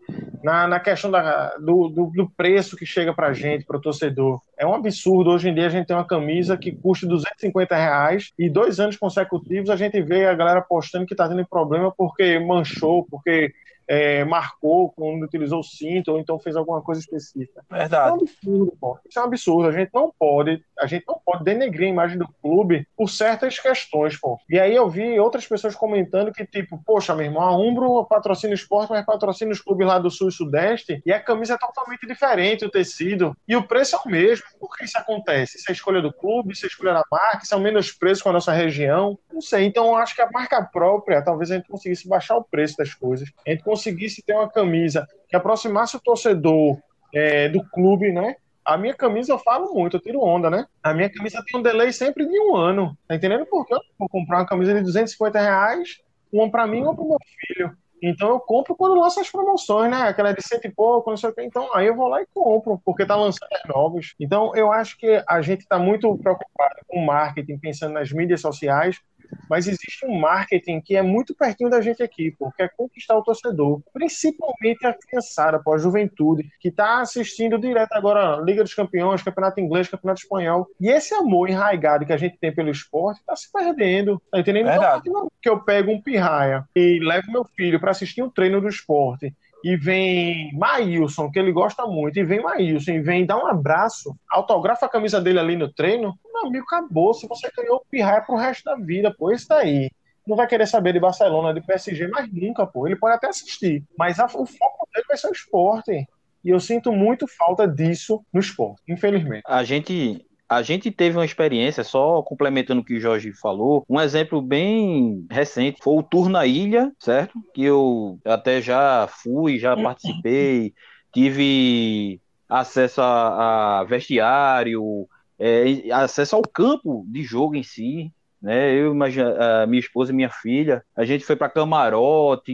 Na, na questão da, do, do, do, preço que chega para gente, para o torcedor. É um absurdo. Hoje em dia a gente tem uma camisa que custa 250 reais e dois anos consecutivos a gente vê a galera postando que está tendo problema porque manchou, porque é, marcou quando utilizou o cinto ou então fez alguma coisa específica. Verdade. É um absurdo, pô. Isso é um absurdo. A gente não pode, a gente não pode denegrir a imagem do clube por certas questões, pô. E aí eu vi outras pessoas comentando que, tipo, poxa, meu irmão, a Umbro patrocina o esporte, mas patrocina os clubes lá do Sul e Sudeste e a camisa é totalmente diferente, o tecido. E o preço é o mesmo. Por que isso acontece? Isso é escolha do clube, isso é escolha da marca, isso é o menos preço com a nossa região. Não sei. Então eu acho que a marca própria, talvez a gente conseguisse baixar o preço das coisas. A gente conseguisse ter uma camisa que aproximasse o torcedor é, do clube, né? A minha camisa eu falo muito, eu tiro onda, né? A minha camisa tem um delay sempre de um ano. Tá entendendo? Porque eu vou comprar uma camisa de 250 reais, uma para mim e uma pro meu filho. Então eu compro quando lança as promoções, né? Aquela de cento e pouco, não sei o que. Então aí eu vou lá e compro, porque tá lançando as novas. Então eu acho que a gente está muito preocupado com marketing, pensando nas mídias sociais, mas existe um marketing que é muito pertinho da gente aqui, porque é conquistar o torcedor, principalmente a criançada, a juventude, que está assistindo direto agora Liga dos Campeões, Campeonato Inglês, Campeonato Espanhol. E esse amor enraigado que a gente tem pelo esporte está se perdendo. Tá entendendo? Então, Verdade. que eu pego um pirraia e levo meu filho para assistir um treino do esporte e vem Maílson, que ele gosta muito, e vem Maílson, e vem dar um abraço, autografa a camisa dele ali no treino, meu amigo, acabou. Se você ganhou o pirraia pro resto da vida, pô, isso daí. Não vai querer saber de Barcelona, de PSG, mas nunca, pô. Ele pode até assistir, mas a, o foco dele vai ser o esporte. E eu sinto muito falta disso no esporte, infelizmente. A gente a gente teve uma experiência, só complementando o que o Jorge falou, um exemplo bem recente foi o Tour na Ilha, certo? Que eu até já fui, já participei, tive acesso a, a vestiário, é, acesso ao campo de jogo em si. Né? Eu imagino, a minha esposa e minha filha, a gente foi para camarote,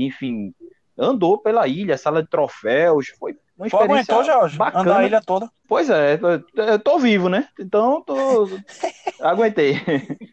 enfim, andou pela ilha, sala de troféus, foi uma experiência aguentou, Jorge, bacana. Andar a ilha toda. Pois é, eu tô vivo, né? Então, tô... aguentei.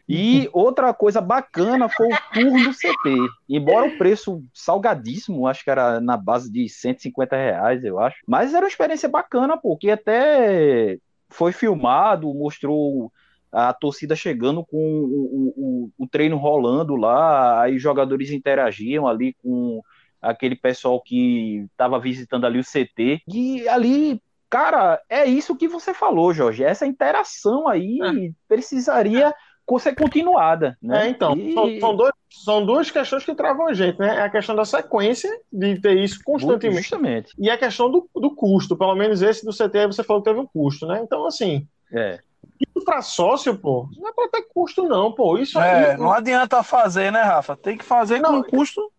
E outra coisa bacana foi o tour do CT. Embora o preço salgadíssimo, acho que era na base de 150 reais, eu acho. Mas era uma experiência bacana, porque até foi filmado, mostrou a torcida chegando com o, o, o treino rolando lá, aí os jogadores interagiam ali com aquele pessoal que estava visitando ali o CT. E ali, cara, é isso que você falou, Jorge. Essa interação aí é. precisaria ser continuada. Né? É, então, e... são, são, dois, são duas questões que travam a gente, né? É a questão da sequência, de ter isso constantemente. Justamente. E a questão do, do custo, pelo menos esse do CT você falou que teve um custo, né? Então, assim. É. Isso pra sócio, pô, não é pra ter custo, não, pô. Isso é, aí, não adianta fazer, né, Rafa? Tem que fazer não, com custo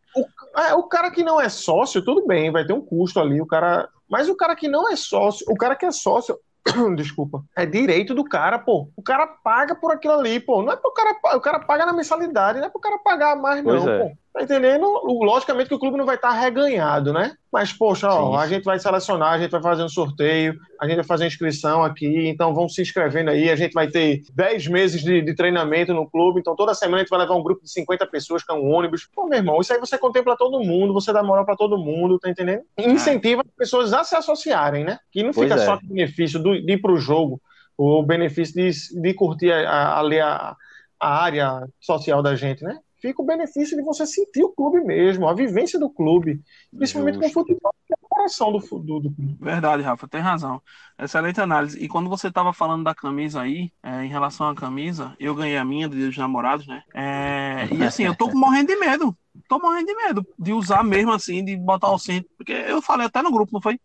é, o cara que não é sócio, tudo bem, vai ter um custo ali, o cara. Mas o cara que não é sócio, o cara que é sócio, desculpa, é direito do cara, pô. O cara paga por aquilo ali, pô. Não é pro cara, o cara paga na mensalidade, não é pro cara pagar mais, pois não, é. pô. Tá entendendo? Logicamente que o clube não vai estar reganhado, né? Mas, poxa, ó, a gente vai selecionar, a gente vai fazer um sorteio, a gente vai fazer inscrição aqui, então vão se inscrevendo aí. A gente vai ter 10 meses de, de, treinamento no clube, então toda semana a gente vai levar um grupo de 50 pessoas, que é um ônibus. Pô, meu irmão, isso aí você contempla todo mundo, você dá moral para todo mundo, tá entendendo? E incentiva as pessoas a se associarem, né? Que não fica é. só o benefício do, de ir pro jogo, o benefício de, de curtir ali a, a, a área social da gente, né? Fica o benefício de você sentir o clube mesmo, a vivência do clube, principalmente Justo. com o futebol, que é o coração do, do, do, clube. Verdade, Rafa, tem razão. Excelente análise. E quando você estava falando da camisa aí, é, em relação à camisa, eu ganhei a minha, do Dia dos Namorados, né? É, e assim, eu tô morrendo de medo. Tô morrendo de medo de usar mesmo assim, de botar o cinto. Porque eu falei até no grupo, não foi?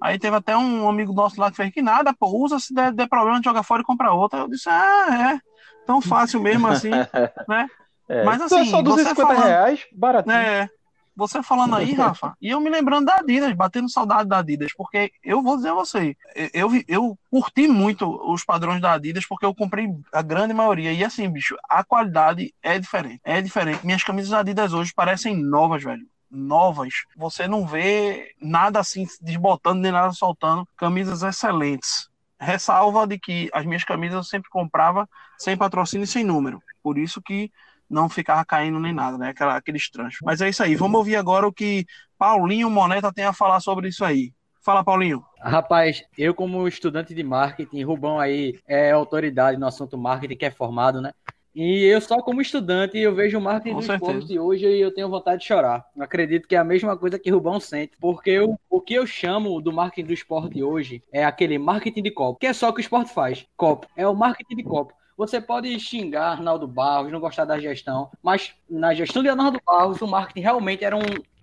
Aí teve até um amigo nosso lá que fez que nada, pô, usa se der, der problema, joga fora e compra outra. Eu disse, ah, é, tão fácil mesmo assim, né? É, Mas então, assim, só 250 você falando- reais, baratinho. É, você falando aí, Rafa, e eu me lembrando da Adidas, batendo saudade da Adidas, porque eu vou dizer a você, eu, eu, eu curti muito os padrões da Adidas, porque eu comprei a grande maioria, e assim, bicho, a qualidade é diferente, é diferente. Minhas camisas Adidas hoje parecem novas, velho. Novas, você não vê nada assim desbotando nem nada soltando. Camisas excelentes. Ressalva de que as minhas camisas eu sempre comprava sem patrocínio e sem número. Por isso que não ficava caindo nem nada, né? Aquela, aqueles tranchos. Mas é isso aí. Vamos ouvir agora o que Paulinho Moneta tem a falar sobre isso aí. Fala, Paulinho. Rapaz, eu como estudante de marketing, Rubão aí é autoridade no assunto marketing, que é formado, né? E eu só como estudante, eu vejo o marketing Com do certeza. esporte hoje e eu tenho vontade de chorar. Eu acredito que é a mesma coisa que Rubão sente, porque eu- o que eu chamo do marketing do esporte hoje é aquele marketing de copo, que é só o que o esporte faz. Copo. É o marketing de copo. Você pode xingar Arnaldo Barros, não gostar da gestão, mas na gestão de Arnaldo Barros, o marketing realmente era um,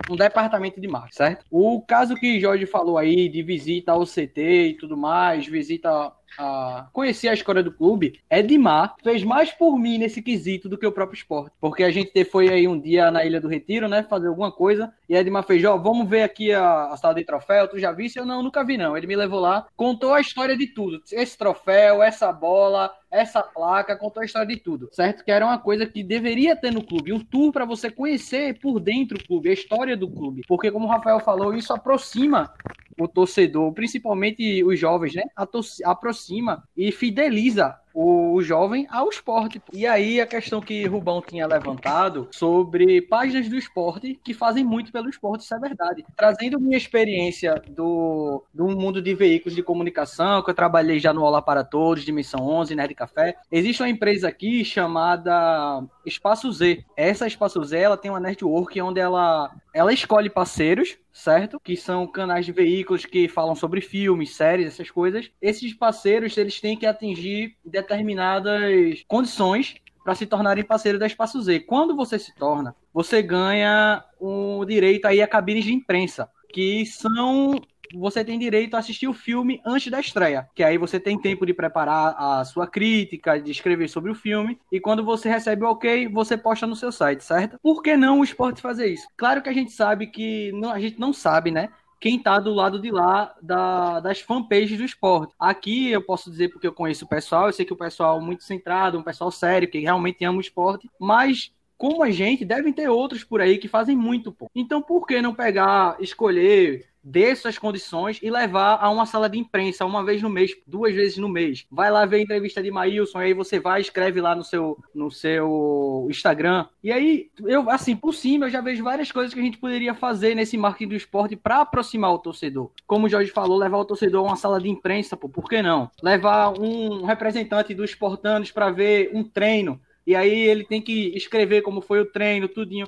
um departamento de marketing, certo? O caso que Jorge falou aí de visita ao CT e tudo mais, visita a conhecer a história do clube, Edmar fez mais por mim nesse quesito do que o próprio esporte. Porque a gente foi aí um dia na Ilha do Retiro, né? Fazer alguma coisa. E Edmar fez, ó, vamos ver aqui a, a sala de troféu. Tu já visse? Eu não, nunca vi, não. Ele me levou lá, contou a história de tudo. Esse troféu, essa bola, essa placa, contou a história de tudo. Certo? Que era uma coisa que deveria ter no clube. Um tour para você conhecer por dentro o clube, a história do clube. Porque, como o Rafael falou, isso aproxima o torcedor, principalmente os jovens, né? Aproxima e fideliza o, jovem ao esporte. E aí a questão que Rubão tinha levantado sobre páginas do esporte que fazem muito pelo esporte, isso é verdade. Trazendo minha experiência do, do mundo de veículos de comunicação, que eu trabalhei já no Olá para Todos, Dimensão 11, Nerd Café, existe uma empresa aqui chamada Espaço Z. Essa Espaço Z, ela tem uma network onde ela, ela escolhe parceiros, certo? Que são canais de veículos que falam sobre filmes, séries, essas coisas. Esses parceiros, eles têm que atingir determinadas condições para se tornarem parceiros da Espaço Z. Quando você se torna, você ganha o direito aí a cabines de imprensa, que são você tem direito a assistir o filme antes da estreia, que aí você tem tempo de preparar a sua crítica, de escrever sobre o filme, e quando você recebe o ok, você posta no seu site, certo? Por que não o esporte fazer isso? Claro que a gente sabe que não, a gente não sabe, né? Quem tá do lado de lá da, das fanpages do esporte. Aqui eu posso dizer porque eu conheço o pessoal, eu sei que o pessoal é muito centrado, um pessoal sério, que realmente ama o esporte, mas como a gente, devem ter outros por aí que fazem muito, pô. Então por que não pegar, escolher dessas condições e levar a uma sala de imprensa uma vez no mês, duas vezes no mês. Vai lá ver a entrevista de Maílson, aí você vai, escreve lá no seu, no seu Instagram. E aí, eu, assim, por cima, eu já vejo várias coisas que a gente poderia fazer nesse marketing do esporte para aproximar o torcedor. Como o Jorge falou, levar o torcedor a uma sala de imprensa, pô, por que não? Levar um representante dos Esportanos para ver um treino. E aí ele tem que escrever como foi o treino, tudinho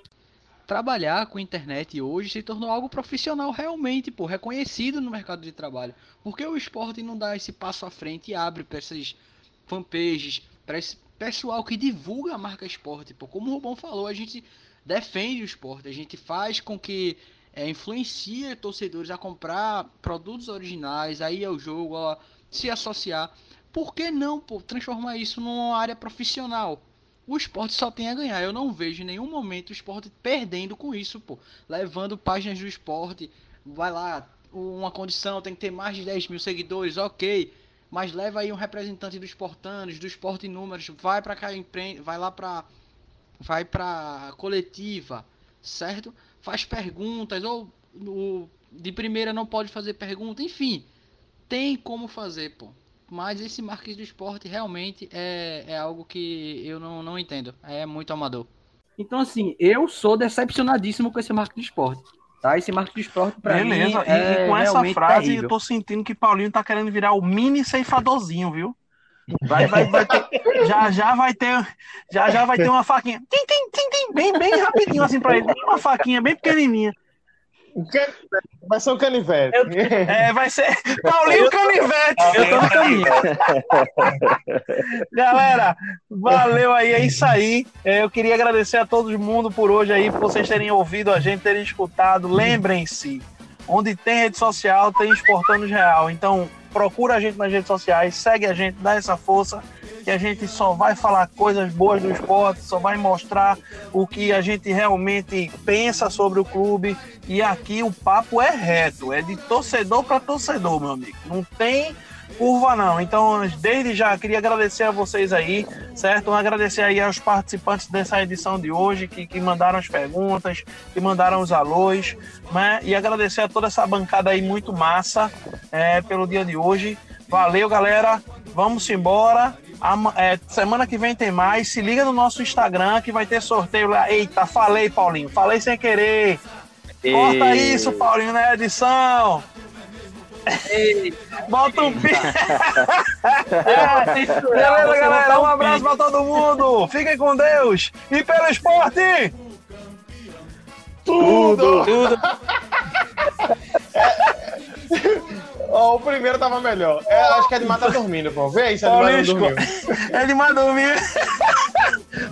trabalhar com internet hoje se tornou algo profissional realmente, pô, reconhecido no mercado de trabalho. Porque o esporte não dá esse passo à frente e abre para essas fanpages, para esse pessoal que divulga a marca esporte, pô. Como o Rubão falou, a gente defende o esporte, a gente faz com que é, influencie torcedores a comprar produtos originais, aí ao jogo, a se associar. Por que não, pô, transformar isso numa área profissional? O esporte só tem a ganhar. Eu não vejo em nenhum momento o esporte perdendo com isso, pô. Levando páginas do esporte, vai lá, uma condição, tem que ter mais de 10 mil seguidores, ok. Mas leva aí um representante dos esportanos, do esporte números, vai para cá, vai lá para vai para coletiva, certo? Faz perguntas ou de primeira não pode fazer pergunta, enfim, tem como fazer, pô. Mas esse marketing do esporte realmente é, é algo que eu não, não entendo. É muito amador. Então, assim, eu sou decepcionadíssimo com esse marketing do esporte. Tá? Esse marketing do esporte, pra Beleza, mim, e, é e com essa frase terrível. eu tô sentindo que Paulinho tá querendo virar o mini ceifadorzinho, viu? Vai, vai, vai ter, já já vai ter, já já vai ter uma faquinha, tim, tim, tim, tim, bem, bem rapidinho assim pra ele, uma faquinha bem pequenininha. Vai ser um canivete. Eu- É, vai ser Paulinho Canivete. Eu tô no caminho. Galera, valeu aí, é isso aí. É, eu queria agradecer a todo mundo por hoje aí, por vocês terem ouvido a gente, terem escutado. Lembrem-se, onde tem rede social, tem Esportanos Real. Então, procura a gente nas redes sociais, segue a gente, dá essa força, que a gente só vai falar coisas boas do esporte, só vai mostrar o que a gente realmente pensa sobre o clube. E aqui o papo é reto, é de torcedor para torcedor, meu amigo. Não tem curva não. Então, desde já queria agradecer a vocês aí, certo? Agradecer aí aos participantes dessa edição de hoje que, que mandaram as perguntas, que mandaram os alôs, né? E agradecer a toda essa bancada aí muito massa é, pelo dia de hoje. Valeu, galera. Vamos embora. É, semana que vem tem mais. Se liga no nosso Instagram que vai ter sorteio lá. Eita, falei, Paulinho. Falei sem querer. Corta E- isso, Paulinho, na edição. Bota um pi. É, Beleza, galera. Um abraço pra todo mundo. Fiquem com Deus. E pelo esporte. Tudo! Tudo. Ó, o primeiro tava melhor. É, acho que a Edmar tá dormindo, pô. Vê aí se a Edmar não Paulinho dormiu. Ele mandou dormir.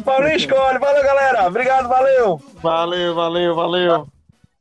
Paulinho escolhe. Valeu, galera. Obrigado, valeu. Valeu, valeu, valeu.